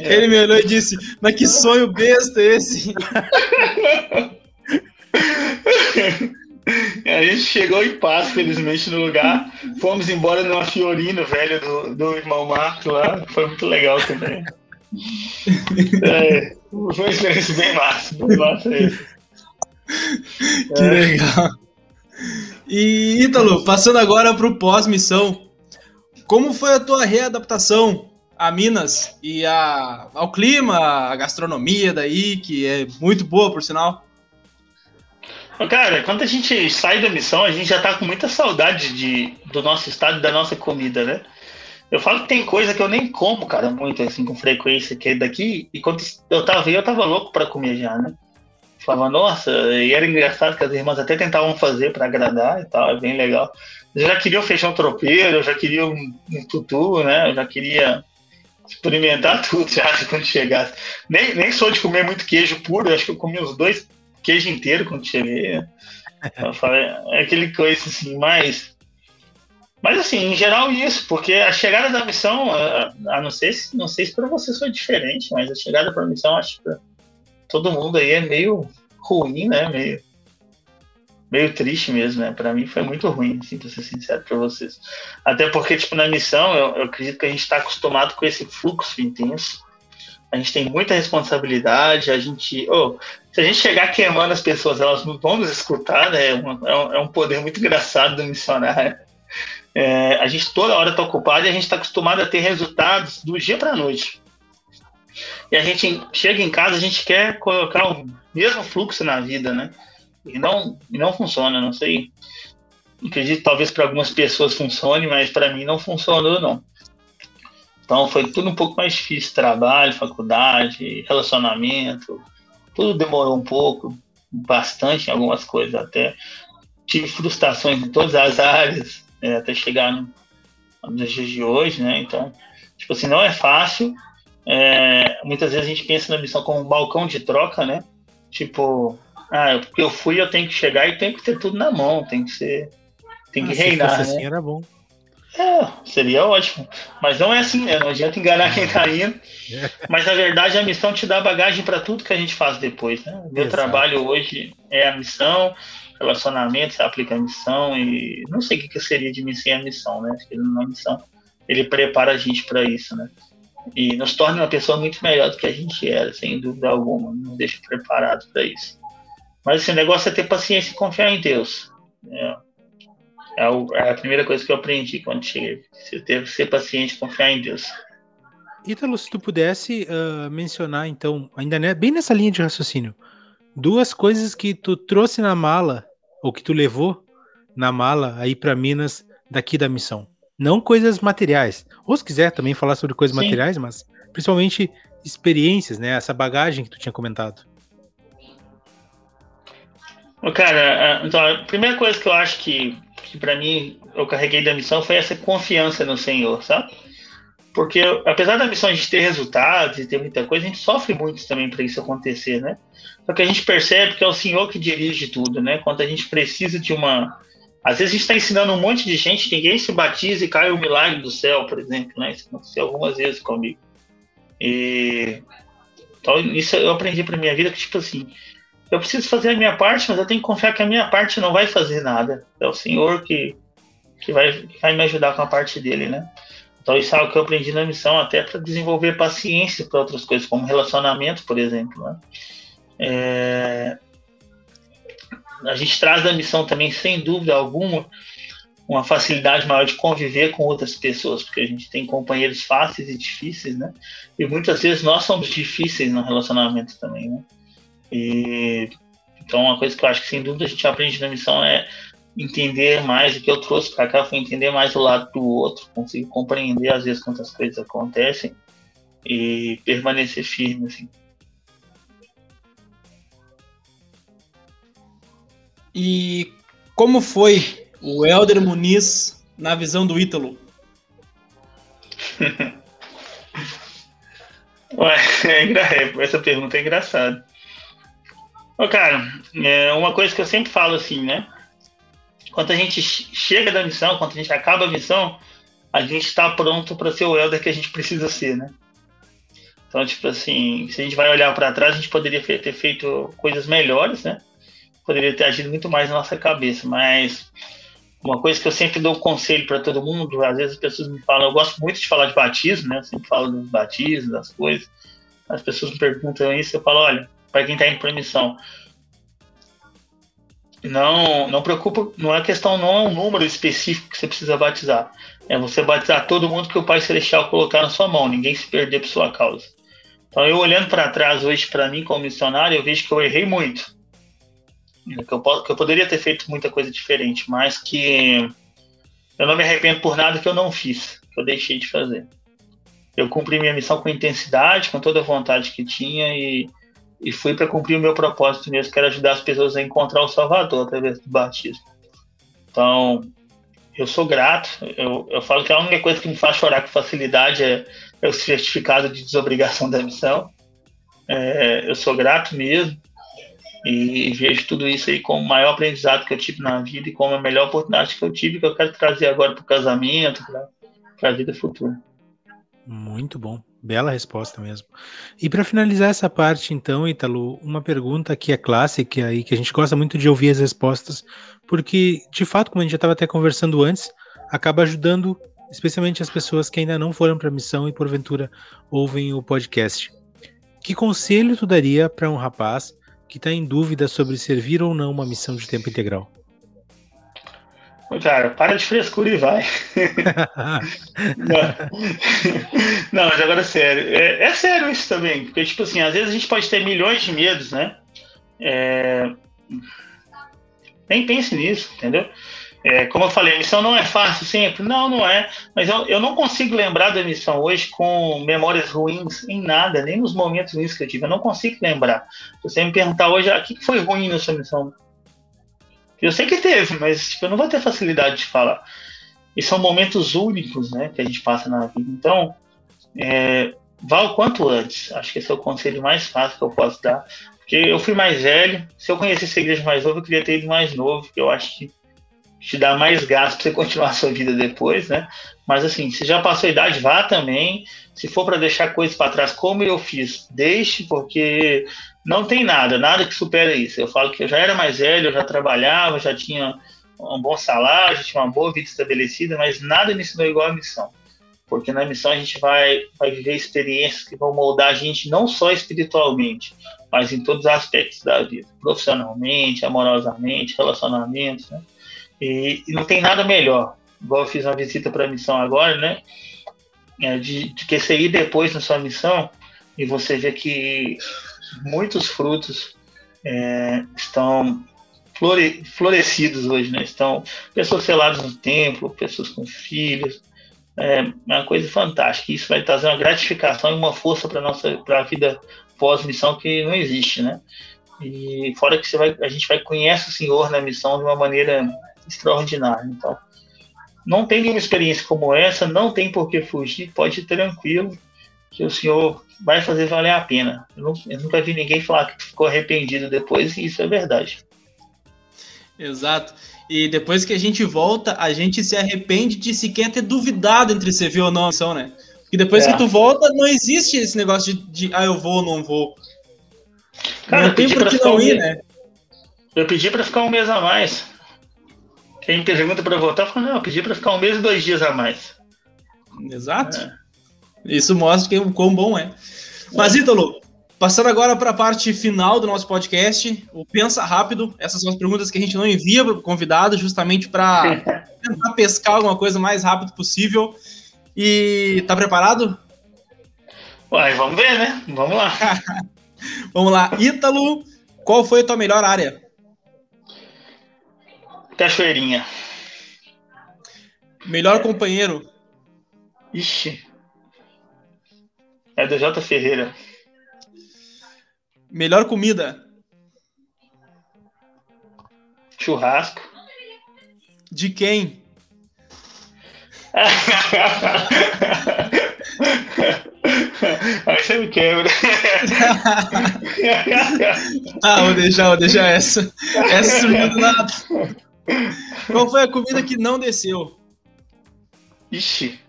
Ele me olhou e disse: Mas que sonho besta esse! gente chegou em paz, felizmente, no lugar. Fomos embora numa Fiorino velha do, do irmão Marcos lá. Foi muito legal também. É, foi uma experiência bem massa. Bem massa. Que é. legal. E Ítalo, passando agora para o pós-missão, como foi a tua readaptação a Minas e a, ao clima, a gastronomia daí, que é muito boa, por sinal? Cara, quando a gente sai da missão, a gente já tá com muita saudade de, do nosso estado e da nossa comida, né? Eu falo que tem coisa que eu nem como, cara, muito assim, com frequência, que é daqui, e quando eu tava aí, eu tava louco para comer já, né? Falava, nossa, e era engraçado que as irmãs até tentavam fazer para agradar e tal, é bem legal. Eu já queria o feijão tropeiro, eu já queria um, um tutu, né? Eu já queria experimentar tudo já quando chegasse. Nem, nem sou de comer muito queijo puro, acho que eu comi os dois queijo inteiro quando cheguei. Eu falei, é aquele coisa assim, mais. Mas assim, em geral isso, porque a chegada da missão, a, a não sei se não sei se para você foi diferente, mas a chegada para a missão, acho que todo mundo aí é meio ruim, né? Meio, meio triste mesmo, né? Para mim foi muito ruim, assim, pra ser sincero para vocês. Até porque, tipo, na missão, eu, eu acredito que a gente está acostumado com esse fluxo intenso. A gente tem muita responsabilidade, a gente. Oh, se a gente chegar queimando as pessoas, elas não vão nos escutar, né? É, uma, é um poder muito engraçado do missionário. É, a gente toda hora está ocupado e a gente está acostumado a ter resultados do dia para a noite. E a gente chega em casa, a gente quer colocar o mesmo fluxo na vida, né? E não, e não funciona, não sei. Acredito talvez para algumas pessoas funcione, mas para mim não funcionou, não. Então foi tudo um pouco mais difícil: trabalho, faculdade, relacionamento. Tudo demorou um pouco, bastante em algumas coisas até. Tive frustrações em todas as áreas, é, até chegar no, nos dias de hoje, né? Então, tipo assim, não é fácil, é, muitas vezes a gente pensa na missão como um balcão de troca, né? Tipo, ah, porque eu fui, eu tenho que chegar e tenho que ter tudo na mão, tem que ser. Tem que ah, reinar. Se fosse né? assim era bom. É, seria ótimo. Mas não é assim, né? Não adianta enganar quem tá indo. Mas na verdade a missão te dá bagagem para tudo que a gente faz depois, né? Meu Exato. trabalho hoje é a missão, relacionamento, você aplica a missão e não sei o que, que seria de mim sem a missão, né? Acho que na missão ele prepara a gente para isso, né? e nos torna uma pessoa muito melhor do que a gente era, sem dúvida alguma, nos deixa preparados para isso. Mas esse negócio é ter paciência e confiar em Deus. É, é, o, é a primeira coisa que eu aprendi quando cheguei. Você ter ser paciente e confiar em Deus. Ítalo, se tu pudesse uh, mencionar, então, ainda né, bem nessa linha de raciocínio, duas coisas que tu trouxe na mala, ou que tu levou na mala aí para Minas daqui da missão. Não coisas materiais. Ou se quiser também falar sobre coisas Sim. materiais, mas principalmente experiências, né? Essa bagagem que tu tinha comentado. Cara, então, a primeira coisa que eu acho que, que para mim eu carreguei da missão foi essa confiança no Senhor, sabe? Porque apesar da missão a gente ter resultados e ter muita coisa, a gente sofre muito também para isso acontecer, né? Só que a gente percebe que é o Senhor que dirige tudo, né? Quando a gente precisa de uma às vezes a gente está ensinando um monte de gente, ninguém se batiza e cai o milagre do céu, por exemplo, né? Isso aconteceu algumas vezes comigo. E então, isso eu aprendi para minha vida que tipo assim, eu preciso fazer a minha parte, mas eu tenho que confiar que a minha parte não vai fazer nada. É o Senhor que, que, vai, que vai me ajudar com a parte dele, né? Então isso é algo que eu aprendi na missão, até para desenvolver paciência para outras coisas, como relacionamento, por exemplo. Né? É, a gente traz da missão também, sem dúvida alguma, uma facilidade maior de conviver com outras pessoas, porque a gente tem companheiros fáceis e difíceis, né? E muitas vezes nós somos difíceis no relacionamento também, né? E então uma coisa que eu acho que sem dúvida a gente aprende na missão é entender mais o que eu trouxe para cá foi entender mais o lado do outro, conseguir compreender às vezes quantas coisas acontecem e permanecer firme assim. E como foi o Helder Muniz na visão do Ítalo? Ué, é, essa pergunta é engraçada. Ô, cara, é uma coisa que eu sempre falo assim, né? Quando a gente chega da missão, quando a gente acaba a missão, a gente está pronto para ser o Helder que a gente precisa ser, né? Então, tipo assim, se a gente vai olhar para trás, a gente poderia ter feito coisas melhores, né? Poderia ter agido muito mais na nossa cabeça, mas uma coisa que eu sempre dou conselho para todo mundo, às vezes as pessoas me falam, eu gosto muito de falar de batismo, né? Eu sempre falo dos batismos, das coisas. As pessoas me perguntam isso, eu falo, olha, para quem está em permissão, não, não preocupa, não é questão, não é um número específico que você precisa batizar. É você batizar todo mundo que o Pai Celestial colocar na sua mão, ninguém se perder por sua causa. Então, eu olhando para trás hoje, para mim, como missionário, eu vejo que eu errei muito. Que eu, que eu poderia ter feito muita coisa diferente, mas que eu não me arrependo por nada que eu não fiz, que eu deixei de fazer. Eu cumpri minha missão com intensidade, com toda a vontade que tinha e, e fui para cumprir o meu propósito mesmo, que era ajudar as pessoas a encontrar o Salvador através do batismo. Então, eu sou grato. Eu, eu falo que a única coisa que me faz chorar com facilidade é, é o certificado de desobrigação da missão. É, eu sou grato mesmo e vejo tudo isso aí como o maior aprendizado que eu tive na vida e como a melhor oportunidade que eu tive que eu quero trazer agora para o casamento, para a vida futura. Muito bom, bela resposta mesmo. E para finalizar essa parte, então, Ítalo, uma pergunta que é clássica aí, que a gente gosta muito de ouvir as respostas, porque, de fato, como a gente já estava até conversando antes, acaba ajudando especialmente as pessoas que ainda não foram para a missão e porventura ouvem o podcast. Que conselho tu daria para um rapaz que está em dúvida sobre servir ou não uma missão de tempo integral? Cara, para de frescura e vai. não. não, mas agora é sério. É, é, sério isso também, porque, tipo assim, às vezes a gente pode ter milhões de medos, né? É... Nem pense nisso, entendeu? É, como eu falei, a missão não é fácil sempre. Não, não é. Mas eu, eu não consigo lembrar da missão hoje com memórias ruins em nada, nem nos momentos ruins que eu tive. Eu não consigo lembrar. Se você me perguntar hoje, ah, o que foi ruim nessa missão? Eu sei que teve, mas tipo, eu não vou ter facilidade de falar. E são momentos únicos né, que a gente passa na vida. Então, é, vá o quanto antes. Acho que esse é o conselho mais fácil que eu posso dar. Porque eu fui mais velho. Se eu conhecesse a igreja mais novo, eu queria ter ido mais novo. Eu acho que te dá mais gasto para você continuar a sua vida depois, né? Mas assim, se já passou a idade, vá também. Se for para deixar coisas para trás, como eu fiz, deixe, porque não tem nada, nada que supere isso. Eu falo que eu já era mais velho, eu já trabalhava, já tinha um bom salário, já tinha uma boa vida estabelecida, mas nada me ensinou igual a missão. Porque na missão a gente vai, vai viver experiências que vão moldar a gente não só espiritualmente, mas em todos os aspectos da vida, profissionalmente, amorosamente, relacionamentos, né? E, e não tem nada melhor, igual eu fiz uma visita para a missão agora, né? É, de, de que você ir depois na sua missão e você ver que muitos frutos é, estão flore, florescidos hoje, né? Estão pessoas seladas no templo, pessoas com filhos. É uma coisa fantástica. Isso vai trazer uma gratificação e uma força para nossa para a vida pós-missão que não existe, né? E fora que você vai, a gente vai conhecer o Senhor na missão de uma maneira extraordinária. Então, não tem nenhuma experiência como essa, não tem por que fugir, pode ir tranquilo, que o Senhor vai fazer valer a pena. Eu, eu nunca vi ninguém falar que ficou arrependido depois, e isso é verdade. Exato. E depois que a gente volta, a gente se arrepende de sequer ter duvidado entre servir ou não a missão, né? Porque depois é. que tu volta, não existe esse negócio de, de ah, eu vou ou não vou. Cara, não tem por que não ir, um né? Eu pedi para ficar um mês a mais. Quem pergunta para voltar, eu falo, não, eu pedi para ficar um mês e dois dias a mais. Exato. É. Isso mostra que, o quão bom é. Mas, Ítalo, passando agora para a parte final do nosso podcast, o Pensa Rápido. Essas são as perguntas que a gente não envia para o convidado, justamente para tentar pescar alguma coisa o mais rápido possível. E tá preparado? Uai, vamos ver, né? Vamos lá. vamos lá. Ítalo, qual foi a tua melhor área? Cachoeirinha. Melhor companheiro? Ixi. É do J. Ferreira. Melhor comida? Churrasco. De quem? Aí você me quebra. ah, vou deixar, vou deixar essa. Essa sumiu do nada. Qual foi a comida que não desceu? Ixi.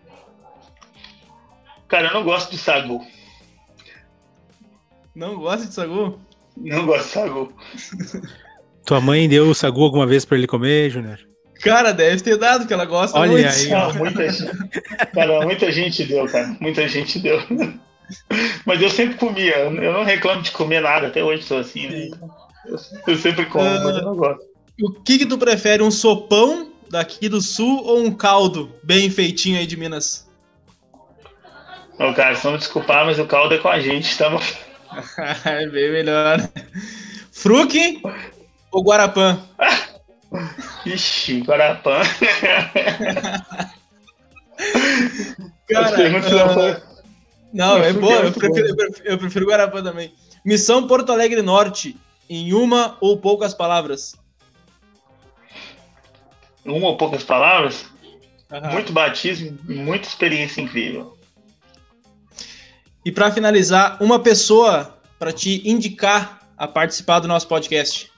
Cara, eu não gosto de sagu. Não gosta de sagu? Não gosto de sagu. Tua mãe deu o sagu alguma vez pra ele comer, Júnior? Cara, deve ter dado, que ela gosta Olha muito. aí. Muita gente, cara, muita gente deu, cara. Muita gente deu. Mas eu sempre comia. Eu não reclamo de comer nada, até hoje sou assim, né? Eu, eu sempre como, Ah. mas eu não gosto. O que que tu prefere, um sopão daqui do sul ou um caldo bem feitinho aí de Minas? Ô, cara, só me desculpar, mas o caldo é com a gente, tá bom? é bem melhor. Fruque ou Guarapã? Ixi, Guarapã. Cara, ah, não é boa, eu prefiro, eu prefiro- eu prefiro Guarapã também. Missão Porto Alegre Norte, em uma ou poucas palavras. Uma ou poucas palavras, Aham. muito batismo e muita experiência incrível. E pra finalizar, uma pessoa pra te indicar a participar do nosso podcast.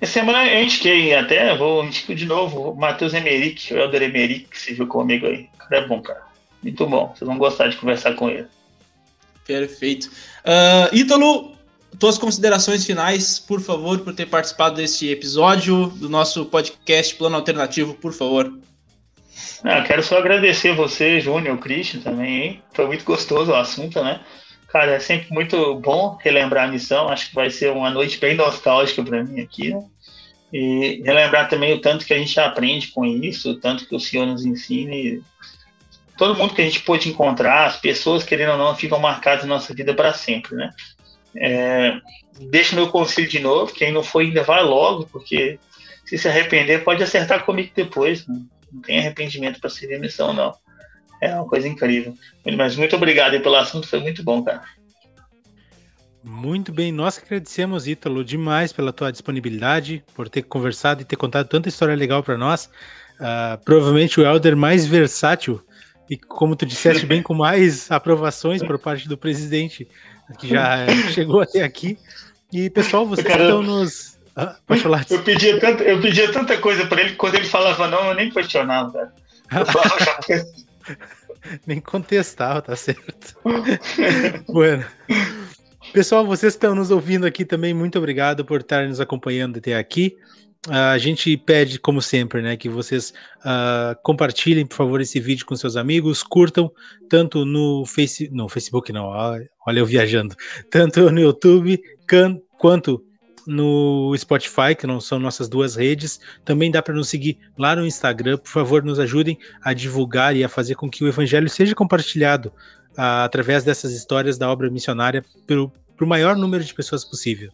Essa semana eu indiquei até, vou indicar de novo, o Matheus Emerick, o Helder Emerick, que você viu comigo aí. Cara é bom, cara. Muito bom. Vocês vão gostar de conversar com ele. Perfeito. Ah, Ítalo, tuas considerações finais, por favor, por ter participado desse episódio do nosso podcast Plano Alternativo, por favor. Ah, quero só agradecer você, Júnior, Christian também, hein? Foi muito gostoso o assunto, né? Cara, é sempre muito bom relembrar a missão. Acho que vai ser uma noite bem nostálgica para mim aqui, né? E relembrar também o tanto que a gente aprende com isso, o tanto que o Senhor nos ensina. E todo mundo que a gente pôde encontrar, as pessoas, querendo ou não, ficam marcadas na nossa vida para sempre, né? É, deixa meu conselho de novo. Quem não foi ainda vai logo, porque se se arrepender, pode acertar comigo depois. Né? Não tem arrependimento para seguir a missão, não. É uma coisa incrível. Mas muito obrigado pelo assunto, foi muito bom, cara. Muito bem, nós que agradecemos, Ítalo, demais pela tua disponibilidade, por ter conversado e ter contado tanta história legal para nós. Ah, provavelmente o Helder mais versátil e, como tu disseste bem, com mais aprovações por parte do presidente, que já chegou até aqui. E, pessoal, vocês que estão nos. Ah, pode falar. Eu pedia, tanta, eu pedia tanta coisa para ele que quando ele falava não, eu nem questionava, cara. Eu falava, Nem contestava, tá certo. bueno. Pessoal, vocês que estão nos ouvindo aqui também, muito obrigado por estarem nos acompanhando até aqui. Ah, a gente pede, como sempre, né, que vocês ah, compartilhem, por favor, esse vídeo com seus amigos, curtam, tanto no, face, no Facebook, não, olha eu viajando, tanto no YouTube can- quanto no Spotify, que não são nossas duas redes. Também dá para nos seguir lá no Instagram. Por favor, nos ajudem a divulgar e a fazer com que o evangelho seja compartilhado ah, através dessas histórias da obra missionária pelo para o maior número de pessoas possível.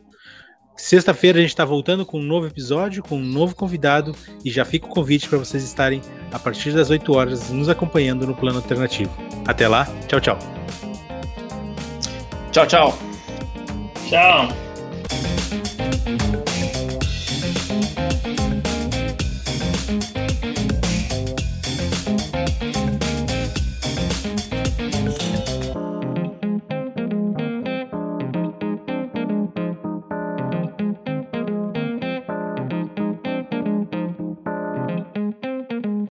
Sexta-feira a gente está voltando com um novo episódio, com um novo convidado, e já fica o convite para vocês estarem a partir das 8 horas nos acompanhando no plano alternativo. Até lá, tchau, tchau. Tchau, tchau. Tchau.